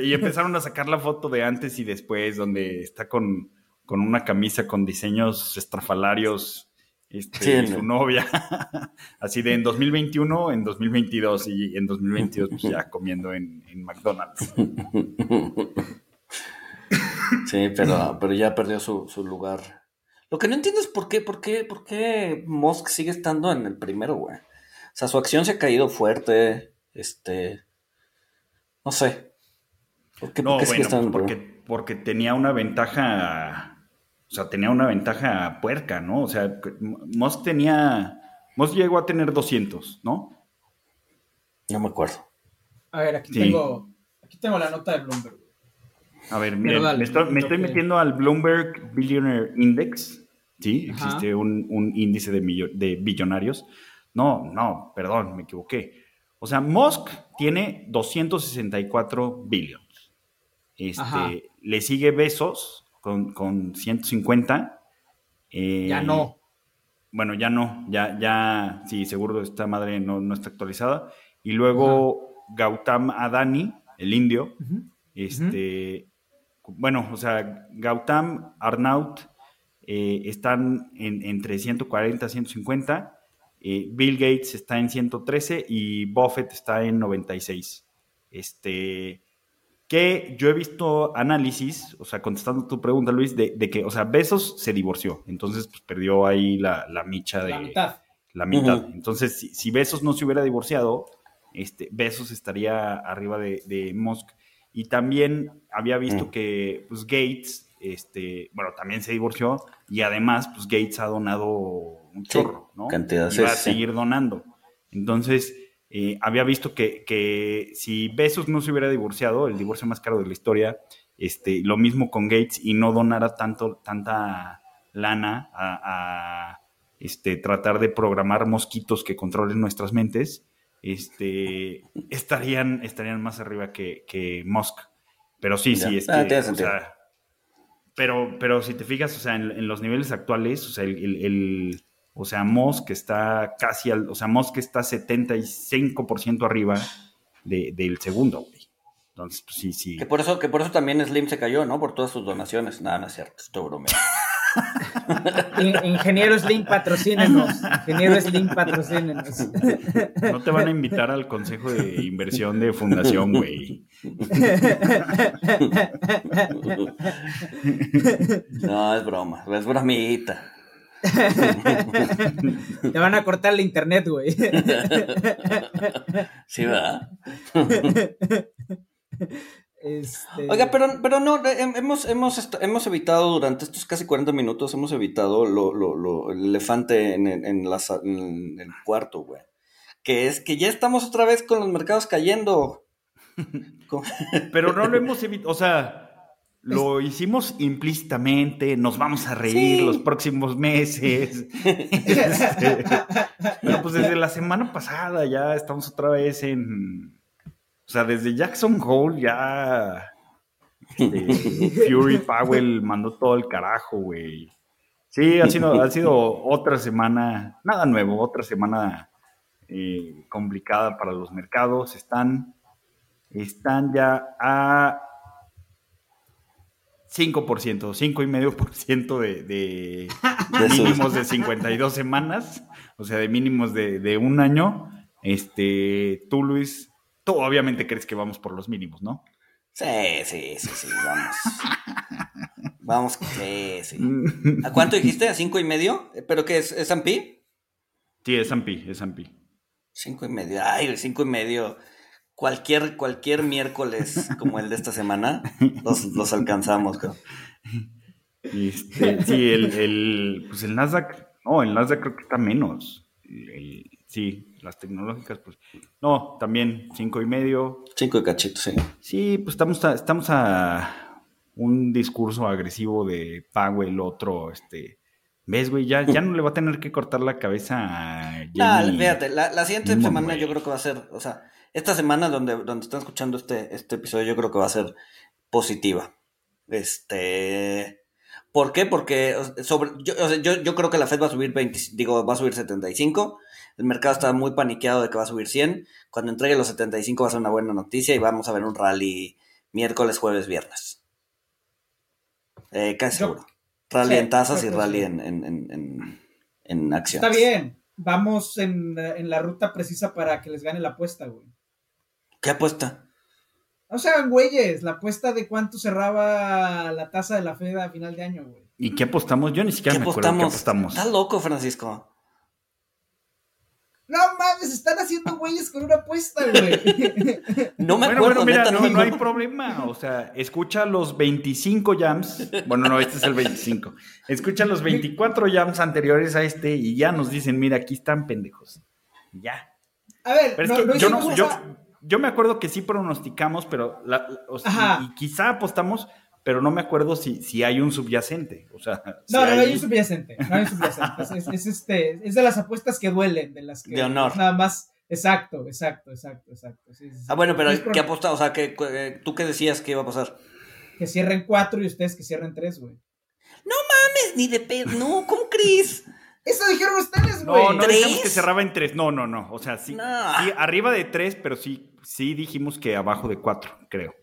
Y empezaron a sacar la foto de antes y después, donde está con, con una camisa con diseños estrafalarios este, Sí, no. su novia. Así de en 2021, en 2022 y en 2022 pues ya comiendo en, en McDonald's. Sí, pero, pero ya perdió su, su lugar. Lo que no entiendo es por qué, por qué, por qué Musk sigue estando en el primero, güey. O sea, su acción se ha caído fuerte, este... No sé. ¿Por qué, por No, sigue bueno, estando en el porque, porque tenía una ventaja, o sea, tenía una ventaja puerca, ¿no? O sea, Musk tenía, Musk llegó a tener 200, ¿no? No me acuerdo. A ver, aquí Sí. tengo, aquí tengo la nota de Bloomberg. A ver, miren, dale, me estoy, me lo estoy que- metiendo al Bloomberg Billionaire Index, ¿sí? Ajá. Existe un, un índice de, millo- de billonarios. No, no, perdón, me equivoqué. O sea, Musk tiene 264 billions. Ajá. Este, le sigue Besos con, con 150. eh, Ya no. Bueno, ya no, ya, ya, sí, seguro esta madre no, no está actualizada. Y luego Gautam Adani, el indio, este, bueno, o sea, Gautam, Arnaut eh, están en, entre 140 y 150. eh, Bill Gates está en 113 y Buffett está en 96. Este, que yo he visto análisis, o sea, contestando tu pregunta, Luis, de, de que, o sea, Besos se divorció, entonces pues, perdió ahí la, la micha de La mitad. la mitad. Entonces, si, si Besos no se hubiera divorciado, este, Besos estaría arriba de, de Musk. Y también había visto Mm. que pues, Gates, este, bueno, también se divorció y además, pues Gates ha donado un Sí, chorro, ¿no? cantidad, y va a sí. seguir donando. Entonces, eh, había visto que, que si Besos no se hubiera divorciado, el divorcio más caro de la historia, este, lo mismo con Gates y no donara tanto, tanta lana a, a, este, tratar de programar mosquitos que controlen nuestras mentes, este, estarían, estarían más arriba que, que Musk. Pero sí, Ya. sí, es Ah, que, o sea, pero, pero si te fijas, o sea, en, en los niveles actuales, o sea, el, el- el- o sea, Musk está casi al, o sea, Musk está 75% arriba de- del segundo, güey. Entonces, pues sí, sí. Que por eso, que por eso también Slim se cayó, ¿no? Por todas sus donaciones. Nada, no es cierto, estoy bromeando. In- Ingeniero Slim, patrocínenos. Ingeniero Slim, patrocínenos. No te van a invitar al consejo de inversión de fundación, güey. No, es broma, es bromita. Te van a cortar la internet, güey. Sí, ¿verdad? Este, Oiga, pero, pero no, hem- hemos, hemos, hemos evitado durante estos casi 40 minutos, hemos evitado lo, lo, lo- el elefante en, en, en la sa- en el cuarto, güey. Que es que ya estamos otra vez con los mercados cayendo. Pero no lo hemos evitado, o sea, lo hicimos implícitamente, nos vamos a reír los próximos meses. Este, pero pues desde la semana pasada ya estamos otra vez en... O sea, desde Jackson Hole ya... Este, Fury Powell mandó todo el carajo, güey. Sí, ha sido, ha sido otra semana, nada nuevo, otra semana eh, complicada para los mercados. Están, están ya a 5%, 5,5% de, de, de mínimos de 52 semanas, o sea, de mínimos de, de, un año. Este, tú, Luis, tú obviamente crees que vamos por los mínimos, ¿no? Sí, sí, sí, sí, vamos. vamos, sí, sí. ¿A cuánto dijiste? ¿A cinco y medio? ¿Pero qué es? ¿Es S&P? Sí, es S&P, es S&P. Cinco y medio, ay, cinco y medio cualquier, cualquier miércoles como el de esta semana, los, los alcanzamos, creo. Este, sí, el, el, pues el Nasdaq, no, el Nasdaq creo que está menos. El, sí, las tecnológicas, pues, no, también cinco y medio. Cinco y cachito, sí. Sí, pues estamos a, estamos a un discurso agresivo de pago el otro, este, ¿Ves, güey? Ya, ya no le va a tener que cortar la cabeza a No, fíjate, la, la siguiente semana güey. yo creo que va a ser, o sea, esta semana donde, donde están escuchando este, este episodio yo creo que va a ser positiva. Este... ¿Por qué? Porque sobre, yo, o sea, yo, yo, creo que la Fed va a subir 20, digo, va a subir 75. El mercado está muy paniqueado de que va a subir 100. Cuando entregue los 75 va a ser una buena noticia y vamos a ver un rally miércoles, jueves, viernes. Eh, casi seguro. Rally sí, en tasas y rally en, en, en, en, acciones. Está bien. Vamos en, en la ruta precisa para que les gane la apuesta, güey. ¿Qué apuesta? O sea, güeyes, la apuesta de cuánto cerraba la tasa de la Fed a final de año, güey. ¿Y qué apostamos? Yo ni siquiera ¿Qué me apostamos? acuerdo qué apostamos. Estás loco, Francisco. No mames, están haciendo güeyes con una apuesta, güey. No me Bueno, acuerdo, bueno, mira, neta, no, no, no hay problema. O sea, escucha los 25 jams. Bueno, no, este es el 25. Escucha los 24 jams anteriores a este y ya nos dicen, mira, aquí están pendejos. Ya. A ver, Pero es no, que no yo, no, yo, me acuerdo que sí pronosticamos, pero la- o sea, Ajá. y quizá apostamos, pero no me acuerdo si, si hay un subyacente. O sea, si No, no, no hay- hay un subyacente. No hay un subyacente. Es, es- es este, es de las apuestas que duelen, de las que. De honor. Nada más. Exacto, exacto, exacto, exacto. Sí, sí, sí. Ah, bueno, pero Es por- ¿qué apostado? O sea, ¿qué, eh, ¿tú qué decías que iba a pasar? Que cierren cuatro y ustedes que cierren tres, güey. mames, ni de pedo. No, ¿cómo crees? Eso dijeron ustedes, güey. No, no ¿Tres? dijimos que cerraba en tres. No, no, no. O sea, sí, No. sí, arriba de tres, pero sí, sí dijimos que abajo de cuatro, creo.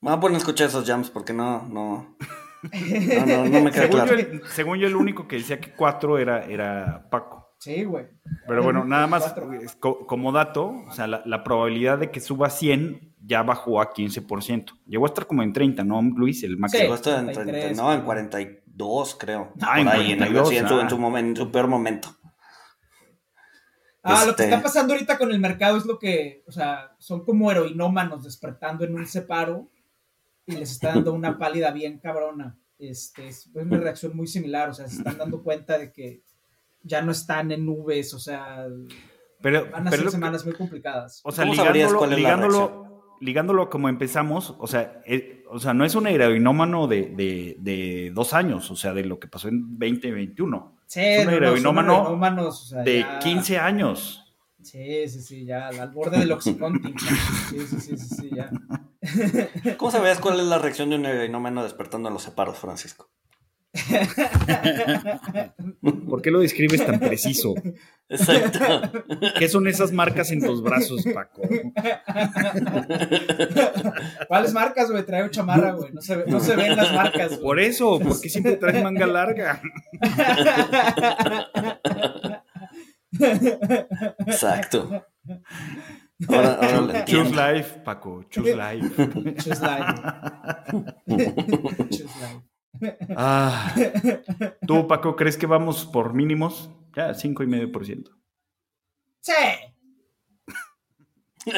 Me voy a poner a escuchar esos jams porque no, no. No, no, no me queda Según, claro. yo, el, según yo, el único que decía que cuatro era, era Paco. Sí, güey. Pero bueno, nada más co- como dato, o sea, la, la probabilidad de que suba 100 ya bajó a 15%. Llegó a estar como en 30, ¿no, Luis? El máximo. Sí. Llegó hasta en 33, 30, no, en güey. 42, creo. Ah, en ahí, en, 42, sí, en, su, ah. en, su momen- en su peor momento. Ah, lo que Este- está pasando ahorita con el mercado es lo que, o sea, son como heroinómanos despertando en un separo y les está dando una pálida bien cabrona. Este, es una reacción muy similar, o sea, se están dando cuenta de que ya no están en nubes, o sea, Pero, van a pero ser que- semanas muy complicadas. o sea, ¿Cómo sabrías ligándolo, ligándolo, ligándolo como empezamos, o sea, eh, o sea, no es un heroinómano de, de, de dos años, o sea, de lo que pasó en 2021, Sí, es un no, heroinómano heroinómanos, o sea, de ya- 15 años. Sí, sí, sí, ya al borde del Oxycontin. Sí, sí, sí, sí, sí, ya. ¿Cómo sabías cuál es la reacción de un heroinómeno despertando en los separos, Francisco? ¿Por qué lo describes tan preciso? Exacto. ¿Qué son esas marcas en tus brazos, Paco? ¿Cuáles marcas, güey? Traigo chamarra, güey. No se, ve- no se ven las marcas, güey. Por eso, ¿por qué siempre traes manga larga? Exacto. Ahora, ahora lo Choose life, Paco, choose life. Choose life. Choose life. Ah, ¿Tú, Paco, crees que vamos por mínimos? Ya, cinco y medio por ciento. Sí.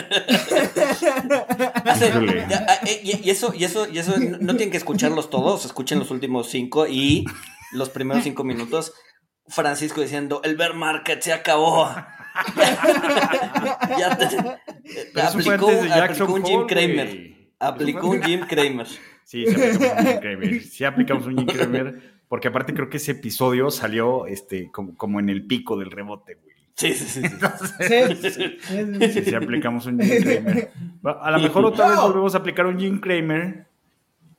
Hace- Híjole. ya, ah, eh, y, y eso, y eso, y eso, no, no tienen que escucharlos todos, escuchen los últimos cinco y los primeros cinco minutos. Francisco diciendo, el bear market se acabó. ya te, aplicó, aplicó un Jim Kramer. Aplicó un Jim Kramer. Sí, se aplicamos un Jim Kramer. Sí, aplicamos un Jim Kramer. Porque aparte creo que ese episodio salió este, como, como en el pico del rebote, güey. Sí, sí, sí. sí, sí, aplicamos un Jim Kramer. A lo mejor otra vez volvemos a aplicar un Jim Kramer.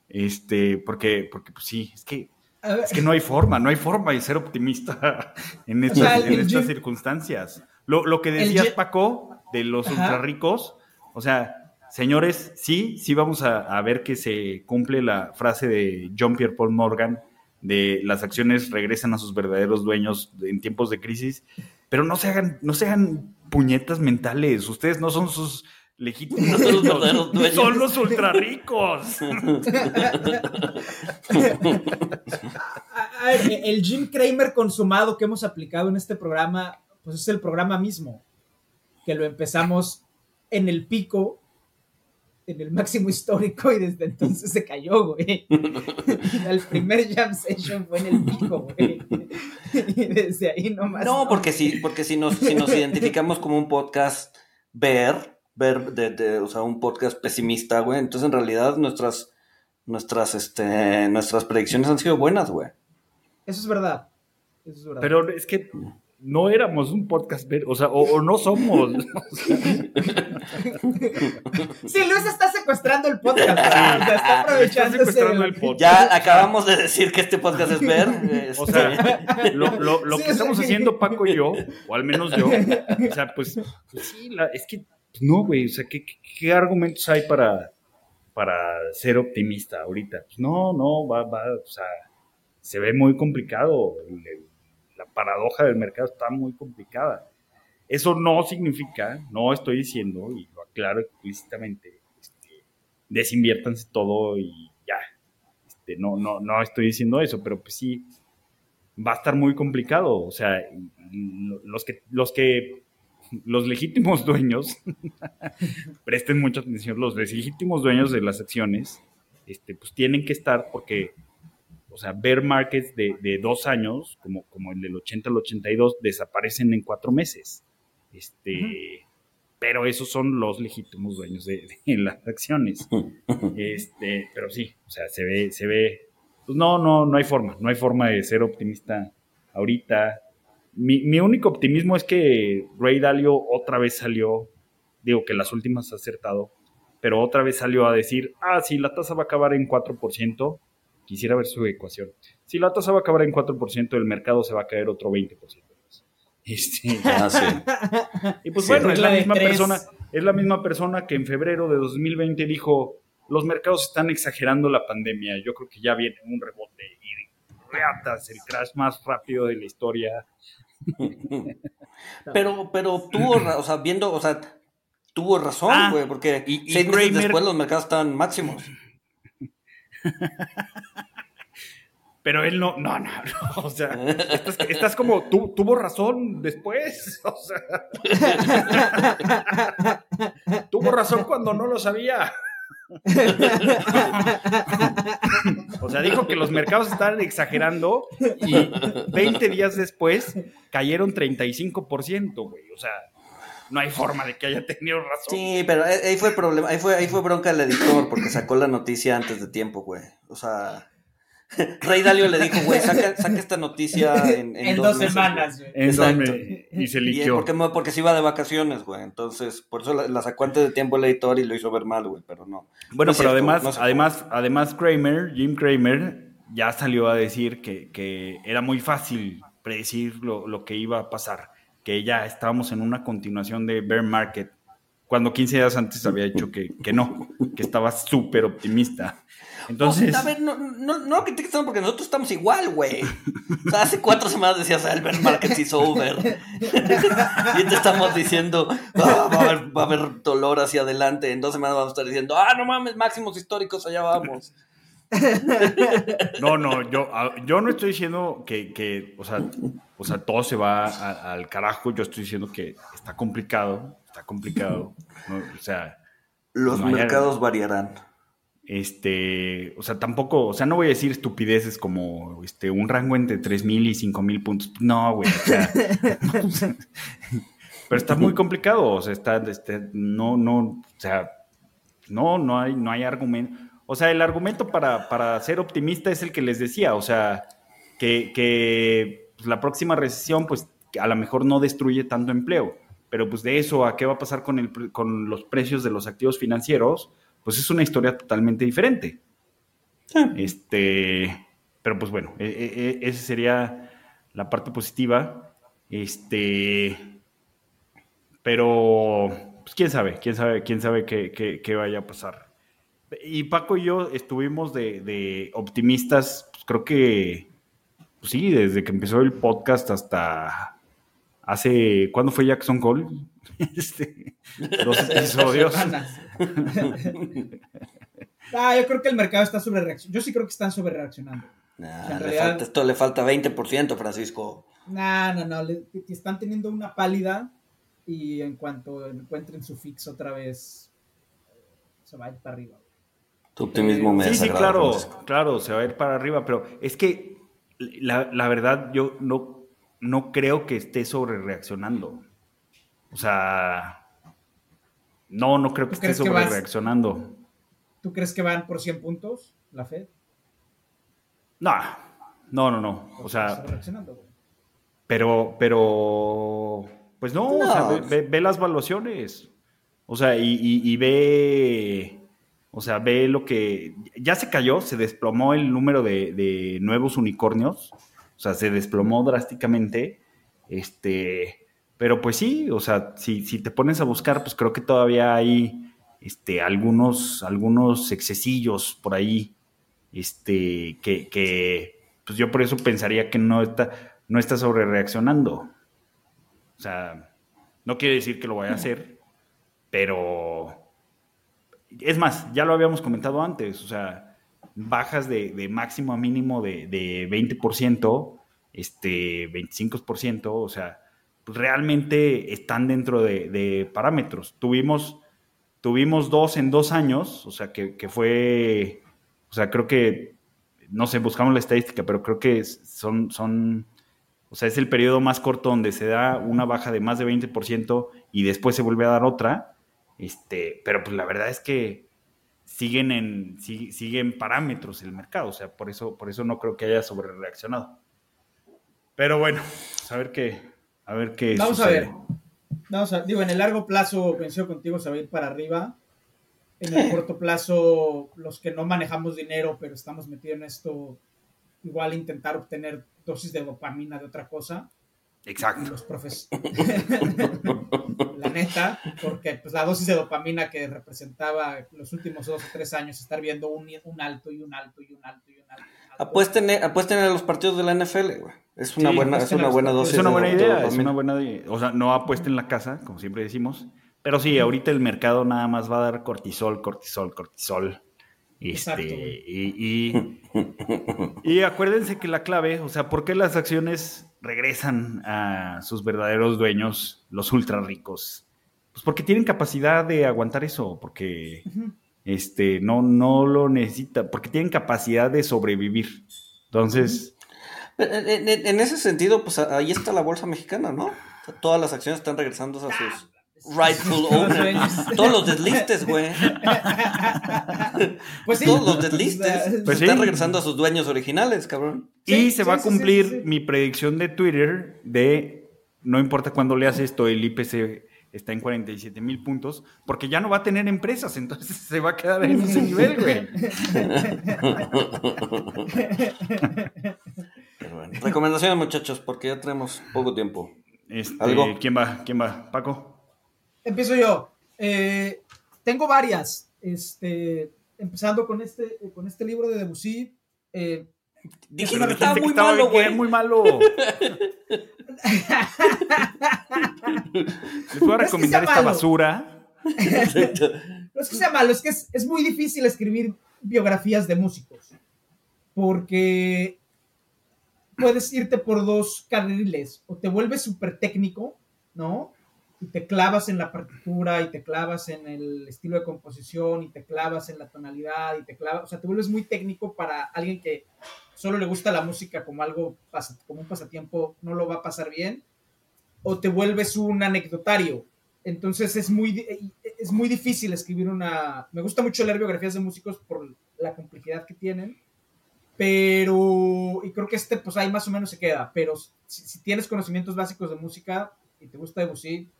Este, porque, porque pues sí, es que, es que no hay forma, no hay forma de ser optimista en estas, en estas circunstancias. Lo, lo, que decías, Paco, de los ultra ricos, o sea, señores, sí, sí vamos a, a, ver que se cumple la frase de John Pierre Paul Morgan de las acciones regresan a sus verdaderos dueños en tiempos de crisis, pero no se hagan, no se hagan puñetas mentales, ustedes no son sus legítimos dueños, son los ultra ricos. el Jim Kramer consumado que hemos aplicado en este programa, pues es el programa mismo, que lo empezamos en el pico en el máximo histórico y desde entonces se cayó, güey. el primer jam session fue en el pico, güey. Y desde ahí nomás. No, porque si, porque si nos, si nos identificamos como un podcast ver, ver de, de, o sea, un podcast pesimista, güey, entonces en realidad nuestras, nuestras, este, nuestras predicciones han sido buenas, güey. Eso es verdad. Eso es verdad. Pero es que no éramos un podcast, o sea, o, no somos. sí, Luis está secuestrando el podcast. está aprovechando el podcast. Ya acabamos de decir que este podcast es ver. O sea, este. lo, que estamos haciendo Paco y yo, o al menos yo, o sea, pues, pues sí, es que no, güey, o sea, ¿qué, ¿qué, argumentos hay para, para ser optimista ahorita? Pues no, no, va, va, o sea, se ve muy complicado el, paradoja del mercado está muy complicada. Eso no significa, no estoy diciendo, y lo aclaro explícitamente, este, desinviértanse todo y ya. Este, no, no, no estoy diciendo eso, pero pues sí, va a estar muy complicado. O sea, los que, los que, los legítimos dueños, presten mucha atención, los legítimos dueños de las acciones, este, pues tienen que estar porque o sea, bear markets de, dos años, como, como el del 80 al 82, desaparecen en cuatro meses. Este, Pero esos son los legítimos dueños de, las acciones. Este, pero sí, o sea, se ve, se ve. Pues no, no, no hay forma, no hay forma de ser optimista ahorita. Mi, mi único optimismo es que Ray Dalio otra vez salió, digo que las últimas ha acertado, pero otra vez salió a decir, ah, sí, la tasa va a acabar en 4%, Quisiera ver su ecuación. Si la tasa va a acabar en 4%, el mercado se va a caer otro 20%. Este, ah, Y pues bueno, es la misma persona, es la misma persona que en febrero de 2020 dijo, los mercados están exagerando la pandemia, yo creo que ya viene un rebote y reatas el crash más rápido de la historia. pero, pero tuvo, o sea, viendo, o sea, tuvo razón, ah, porque y, seis meses después los mercados estaban máximos. Pero él no, no, no, o sea, estás, como, tú, tuvo razón después, o sea, tuvo razón cuando no lo sabía. O sea, dijo que los mercados estaban exagerando y 20 días después cayeron 35%, güey, o sea, no hay forma de que haya tenido razón. Sí, pero ahí fue problema, ahí fue, ahí fue bronca el editor porque sacó la noticia antes de tiempo, güey. O sea, Rey Dalio le dijo, güey, saca, saca, esta noticia en, en, dos, semanas, güey. Exacto. Y se liquió. Porque, porque se iba de vacaciones, güey. Entonces, por eso la, sacó antes de tiempo el editor y lo hizo ver mal, güey, pero no. Bueno, pero además, además, además Kramer, Jim Kramer, ya salió a decir que, que era muy fácil predecir lo, lo que iba a pasar que ya estábamos en una continuación de bear market, cuando 15 días antes había dicho que, que no, que estaba súper optimista. Entonces. a ver, no, no, no estamos porque nosotros estamos igual, güey. O sea, hace cuatro semanas decías, el bear market is over. y te estamos diciendo, ah, va, a haber, va a haber dolor hacia adelante. En dos semanas vamos a estar diciendo, ah, no mames, máximos históricos, allá vamos. No, no, yo, yo no estoy diciendo que, que o, sea, o sea, todo se va al carajo. Yo estoy diciendo que está complicado, está complicado. o sea, los mercados variarán. Este, o sea, tampoco, o sea, no voy a decir estupideces como este, un rango entre 3.000 y 5.000 puntos. No, güey. O sea, pero está muy complicado, o sea, está, este, no, no, o sea, no, no hay, no hay argumento. O sea, el argumento para, para ser optimista es el que les decía, o sea, que, que pues, la próxima recesión, pues a lo mejor no destruye tanto empleo, pero pues de eso a qué va a pasar con, el, con los precios de los activos financieros, pues es una historia totalmente diferente. Este, pero pues bueno, e, e, e, esa sería la parte positiva. Este, pero pues quién sabe, quién sabe, quién sabe qué, qué, vaya a pasar. Y Paco y yo estuvimos de, optimistas, pues creo que, pues sí, desde que empezó el podcast hasta hace, ¿cuándo fue Jackson Cole? Este, dos episodios. ah, yo creo que el mercado está sobre reaccionando. Yo sí creo que están sobre reaccionando. esto le falta 20%, Francisco. No, no, no. están teniendo una pálida y en cuanto encuentren su fix otra vez, se va a ir para arriba. Tu optimismo me Sí, sí, claro, claro, se va a ir para arriba, pero es que la, la verdad yo no, no creo que esté sobre reaccionando. O sea, no, no creo que esté sobre reaccionando. ¿Tú crees que van por 100 puntos la Fed? No, no, no, no. O sea, pero, pero, pues no, O sea, ve, las valuaciones. O sea, y, ve, o sea, ve lo que, ya se cayó, se desplomó el número de, de nuevos unicornios. Sea, se desplomó drásticamente. Este, pero pues sí, o sea, si, si te pones a buscar, pues creo que todavía hay este, algunos, algunos excesillos por ahí, este, que, que, pues yo por eso pensaría que no está, no está sobre reaccionando. O sea, no quiere decir que lo vaya a hacer, pero es más, ya lo habíamos comentado antes, o sea, bajas de, máximo a mínimo de, de 20%, este, 25%, o sea, pues, realmente están dentro de, parámetros. Tuvimos, tuvimos dos en dos años, o sea, que, fue, o sea, creo que, no sé, buscamos la estadística, pero creo que son, son, o sea, es el periodo más corto donde se da una baja de más de 20% y después se vuelve a dar otra. Este, pero pues la verdad es que siguen en, siguen parámetros el mercado, o sea, por eso, por eso no creo que haya sobre reaccionado. Pero bueno, a ver qué, a ver qué Vamos a ver. Vamos a, digo, en el largo plazo, pensé contigo, se va a ir para arriba. En el corto plazo, los que no manejamos dinero, pero estamos metidos en esto, igual intentar obtener dosis de dopamina de otra cosa. Exacto. Los profes neta, porque pues, la dosis de dopamina que representaba los últimos dos o tres años, estar viendo un, un alto y un alto y un alto y un alto. Apuesten, apuesten a los partidos de la NFL, güey. Es una buena, es una buena dosis. Es una buena idea, es una buena O sea, no apuesten en la casa, como siempre decimos. Pero sí, ahorita el mercado nada más va a dar cortisol, cortisol, cortisol. Este, y, y, acuérdense que la clave, o sea, ¿por qué las acciones regresan a sus verdaderos dueños, los ultra ricos? Pues porque tienen capacidad de aguantar eso, porque este, no, no lo necesita, porque tienen capacidad de sobrevivir. Entonces, en, ese sentido, pues ahí está la bolsa mexicana, ¿no? Todas las acciones están regresando a sus rightful owners. Todos los deslistes, güey. Pues Todos los deslistes pues están regresando a sus dueños originales, cabrón. Y se va a cumplir mi predicción de Twitter de no importa cuándo leas esto, el IPC está en 47 mil puntos, porque ya no va a tener empresas, entonces se va a quedar en ese nivel, güey. Recomendaciones, muchachos, porque ya tenemos poco tiempo. Este, ¿Quién va? ¿Quién va? ¿Paco? Empiezo yo. Eh, tengo varias. Este, empezando con este, con este libro de Debussy. Eh, Dije que estaba muy malo, güey. Muy malo. Les voy a recomendar esta basura. no es que sea malo, es que es muy difícil escribir biografías de músicos. Porque puedes irte por dos carriles, o te vuelves súper técnico, ¿no? Y te clavas en la partitura, y te clavas en el estilo de composición, y te clavas en la tonalidad, y te clavas, o sea, te vuelves muy técnico para alguien que solo le gusta la música como algo, como un pasatiempo, no lo va a pasar bien. o te vuelves un anecdotario. Entonces es muy, es muy difícil escribir una... Me gusta mucho leer biografías de músicos por la complejidad que tienen, pero... Y creo que este pues ahí más o menos se queda, pero si, tienes conocimientos básicos de música y te gusta Debussy,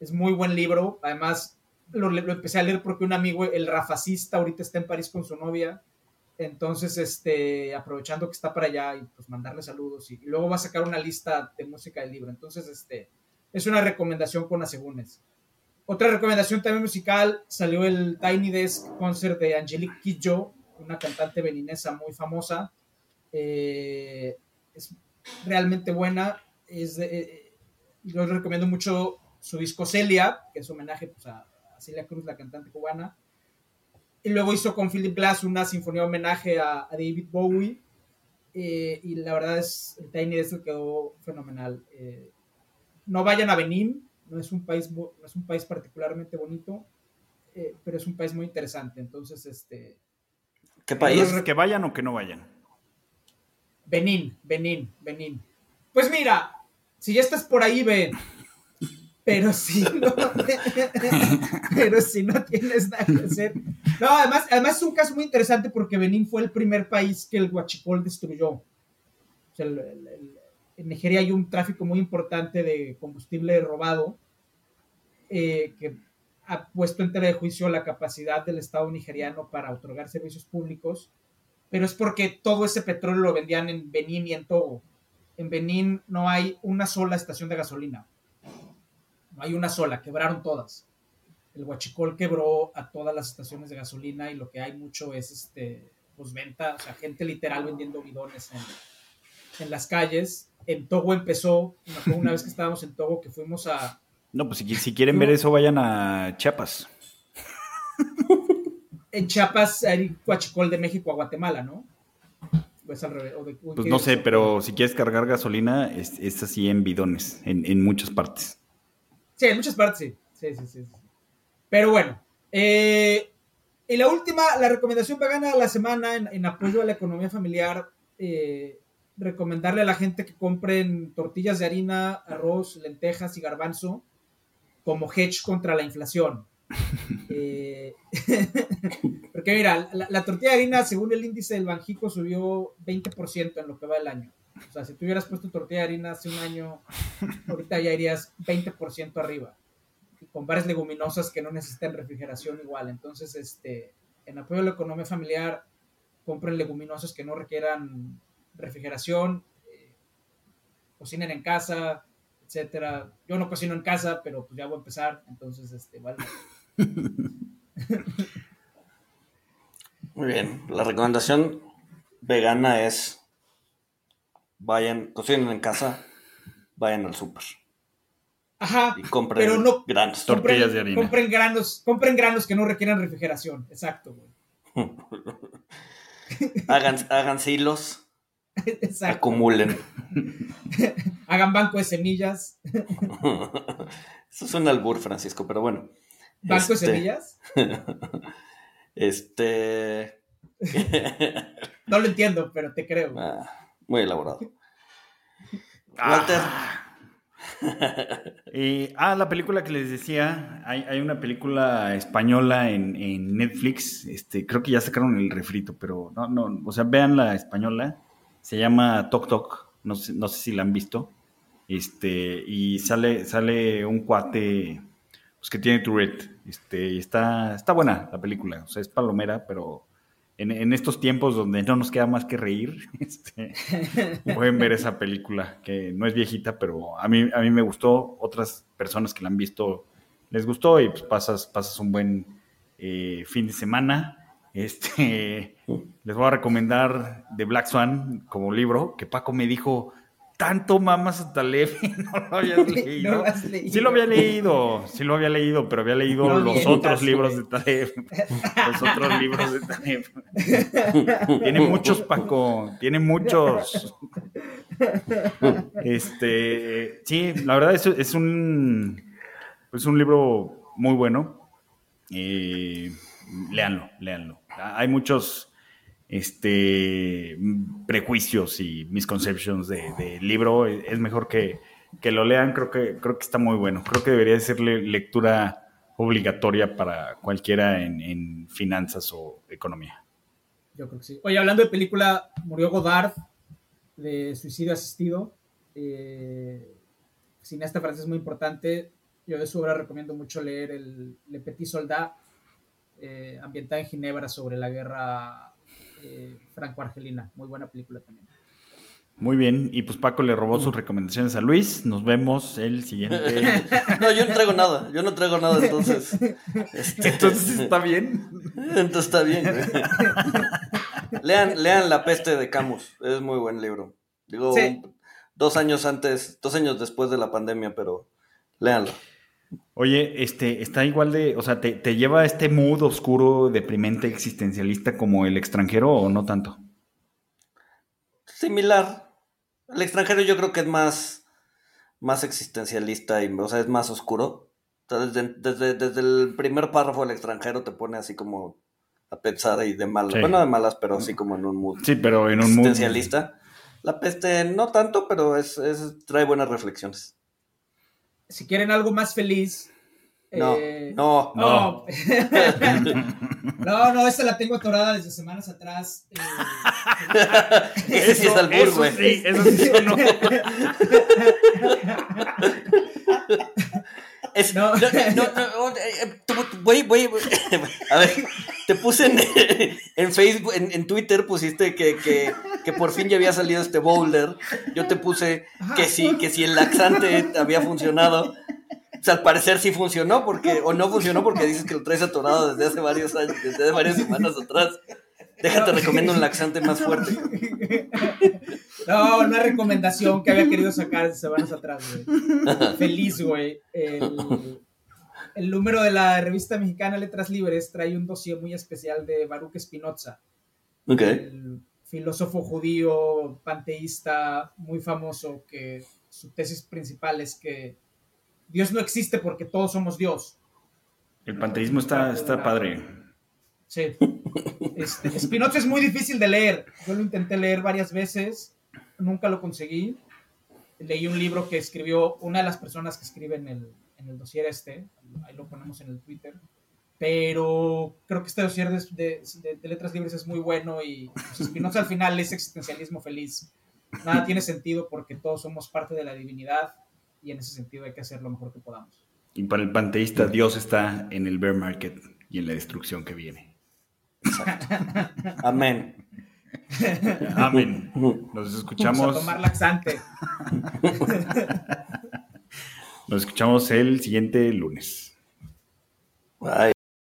es muy buen libro. Además, lo, lo empecé a leer porque un amigo, el rafacista, ahorita está en París con su novia entonces, este, aprovechando que está para allá y pues mandarle saludos y, luego va a sacar una lista de música del libro. Entonces, este, es una recomendación con asegúnes. Otra recomendación también musical, salió el Tiny Desk Concert de Angelique Kidjo, una cantante beninesa muy famosa. Eh, es realmente buena. Es eh, yo recomiendo mucho su disco Celia, que es homenaje pues, a Celia Cruz, la cantante cubana. Y luego hizo con Philip Glass una sinfonía homenaje a, David Bowie. Eh, y la verdad es, el Tiny Desk quedó fenomenal. Eh, no vayan a Benín, no es un país, no es un país particularmente bonito, eh, pero es un país muy interesante. Entonces, este... ¿Qué país? ¿Que vayan o que no vayan? Benín, Benín, Benín. Pues mira, si ya estás por ahí, ven. Pero si no, pero si no tienes nada que hacer. No, además, además es un caso muy interesante porque Benín fue el primer país que el Huachicol destruyó. O sea, en Nigeria hay un tráfico muy importante de combustible robado eh, que ha puesto en tela de juicio la capacidad del Estado nigeriano para otorgar servicios públicos, pero es porque todo ese petróleo lo vendían en Benín y en Togo. En Benín no hay una sola estación de gasolina no hay una sola, quebraron todas. El Huachicol quebró a todas las estaciones de gasolina y lo que hay mucho es este, pues venta, o sea, gente literal vendiendo bidones en, las calles. En Togo empezó, una vez que estábamos en Togo que fuimos a... No, pues si, quieren ver eso, vayan a Chiapas. En Chiapas hay Huachicol de México a Guatemala, ¿no? Pues, pues no sé, pero si quieres cargar gasolina, es, así en bidones, en, en muchas partes. Sí, en muchas partes sí. Sí, sí, sí. Pero bueno. Eh, y la última, la recomendación vegana de la semana en, apoyo a la economía familiar. Eh, recomendarle a la gente que compren tortillas de harina, arroz, lentejas y garbanzo como hedge contra la inflación. Eh, porque mira, la, tortilla de harina, según el índice del Banjico, subió 20% en lo que va el año. O sea, si tú hubieras puesto tortilla de harina hace un año, ahorita ya irías 20% arriba. con varias leguminosas que no necesitan refrigeración igual. Entonces, este, en apoyo a la economía familiar, compren leguminosas que no requieran refrigeración, eh, cocinen en casa, etcétera. Yo no cocino en casa, pero pues ya voy a empezar, entonces, este, vale. Muy bien, la recomendación vegana es vayan, cocinen en casa, vayan al súper. Ajá. Y compren pero no, granos. Tortillas de harina. Compren granos, compren granos que no requieran refrigeración. Exacto, hagan, hagan silos. Exacto. Acumulen. hagan banco de semillas. Eso es un albur, Francisco, pero bueno. ¿Banco de este, semillas? este. no lo entiendo, pero te creo. Ah. Muy elaborado. Walter. Ah. ah, la película que les decía, hay, una película española en, Netflix, este, creo que ya sacaron el refrito, pero no, no, o sea, vean la española, se llama Tok Tok, no sé, no sé si la han visto, este, y sale, sale un cuate, pues que tiene Tourette, este, y está, está buena la película, o sea, es palomera, pero en, estos tiempos donde no nos queda más que reír, este, pueden ver esa película, que no es viejita, pero a mí, a mí me gustó, otras personas que la han visto les gustó y pues pasas, pasas un buen eh, fin de semana. Este, les voy a recomendar The Black Swan como libro, que Paco me dijo, tanto mamas a Taleb no lo habías leído. Sí lo había leído, sí lo había leído, pero había leído los otros libros de Taleb. los otros libros de Taleb. tiene muchos, Paco, tiene muchos. Este, sí, la verdad es, es un es un libro muy bueno. Eh, léanlo, léanlo. Hay muchos este, prejuicios y misconceptions del de libro, es mejor que, que lo lean, creo que, creo que está muy bueno. Creo que debería ser lectura obligatoria para cualquiera en, finanzas o economía. Yo creo que sí. Oye, hablando de película, murió Godard de suicidio asistido. Eh, cineasta francés muy importante. Yo de su obra recomiendo mucho leer el Le Petit Soldat, eh, ambientada en Ginebra sobre la guerra eh, franco-argelina. Muy buena película también. Muy bien, y pues Paco le robó sus recomendaciones a Luis. Nos vemos el siguiente. no, yo no traigo nada, yo no traigo nada, entonces. Este, entonces está bien. Entonces está bien. lean, lean La peste de Camus, es muy buen libro. Digo, dos años antes, dos años después de la pandemia, pero léanlo. Oye, este, está igual de, o sea, ¿te, te lleva a este mood oscuro, deprimente, existencialista como el extranjero o no tanto? Similar, el extranjero yo creo que es más, más existencialista y, o sea, es más oscuro. desde, desde, el primer párrafo del extranjero te pone así como a pensar y de malas. Bueno, de malas, pero así como en un mood. Sí, pero en un existencialista. La peste no tanto, pero es, es, trae buenas reflexiones. Si quieren algo más feliz, no, eh, no, no. No, no, esta la tengo atorada desde semanas atrás. Eh, Ese sí es albur, güey. Sí, eso sí sonó. Es, no, no, no, voy, voy, a ver, te puse en, en Facebook, en, en, Twitter pusiste que, que, que, por fin ya había salido este boulder. Yo te puse que sí, que si el laxante había funcionado. O sea, al parecer sí funcionó, porque, o no funcionó porque dices que lo traes atorado desde hace varios años, desde hace varias semanas atrás. Déjate, recomiendo un laxante más fuerte. No, una recomendación que había querido sacar semanas atrás, güey. Feliz, güey. El, el, número de la revista mexicana Letras Libres trae un dossier muy especial de Baruch Spinoza. Ok. El filósofo judío, panteísta, muy famoso, que su tesis principal es que Dios no existe porque todos somos Dios. El panteísmo está, está padre. Sí. Este, Spinoza es muy difícil de leer. Yo lo intenté leer varias veces, nunca lo conseguí. Leí un libro que escribió una de las personas que escribe en el, en el dossier este, ahí lo ponemos en el Twitter, pero creo que este dossier de, de, letras libres es muy bueno y pues, Spinoza al final es existencialismo feliz. Nada tiene sentido porque todos somos parte de la divinidad y en ese sentido hay que hacer lo mejor que podamos. Y para el panteísta, Dios está en el bear market y en la destrucción que viene. Exacto. Amén. Amén. Nos escuchamos. Vamos a tomar laxante. Nos escuchamos el siguiente lunes. Bye.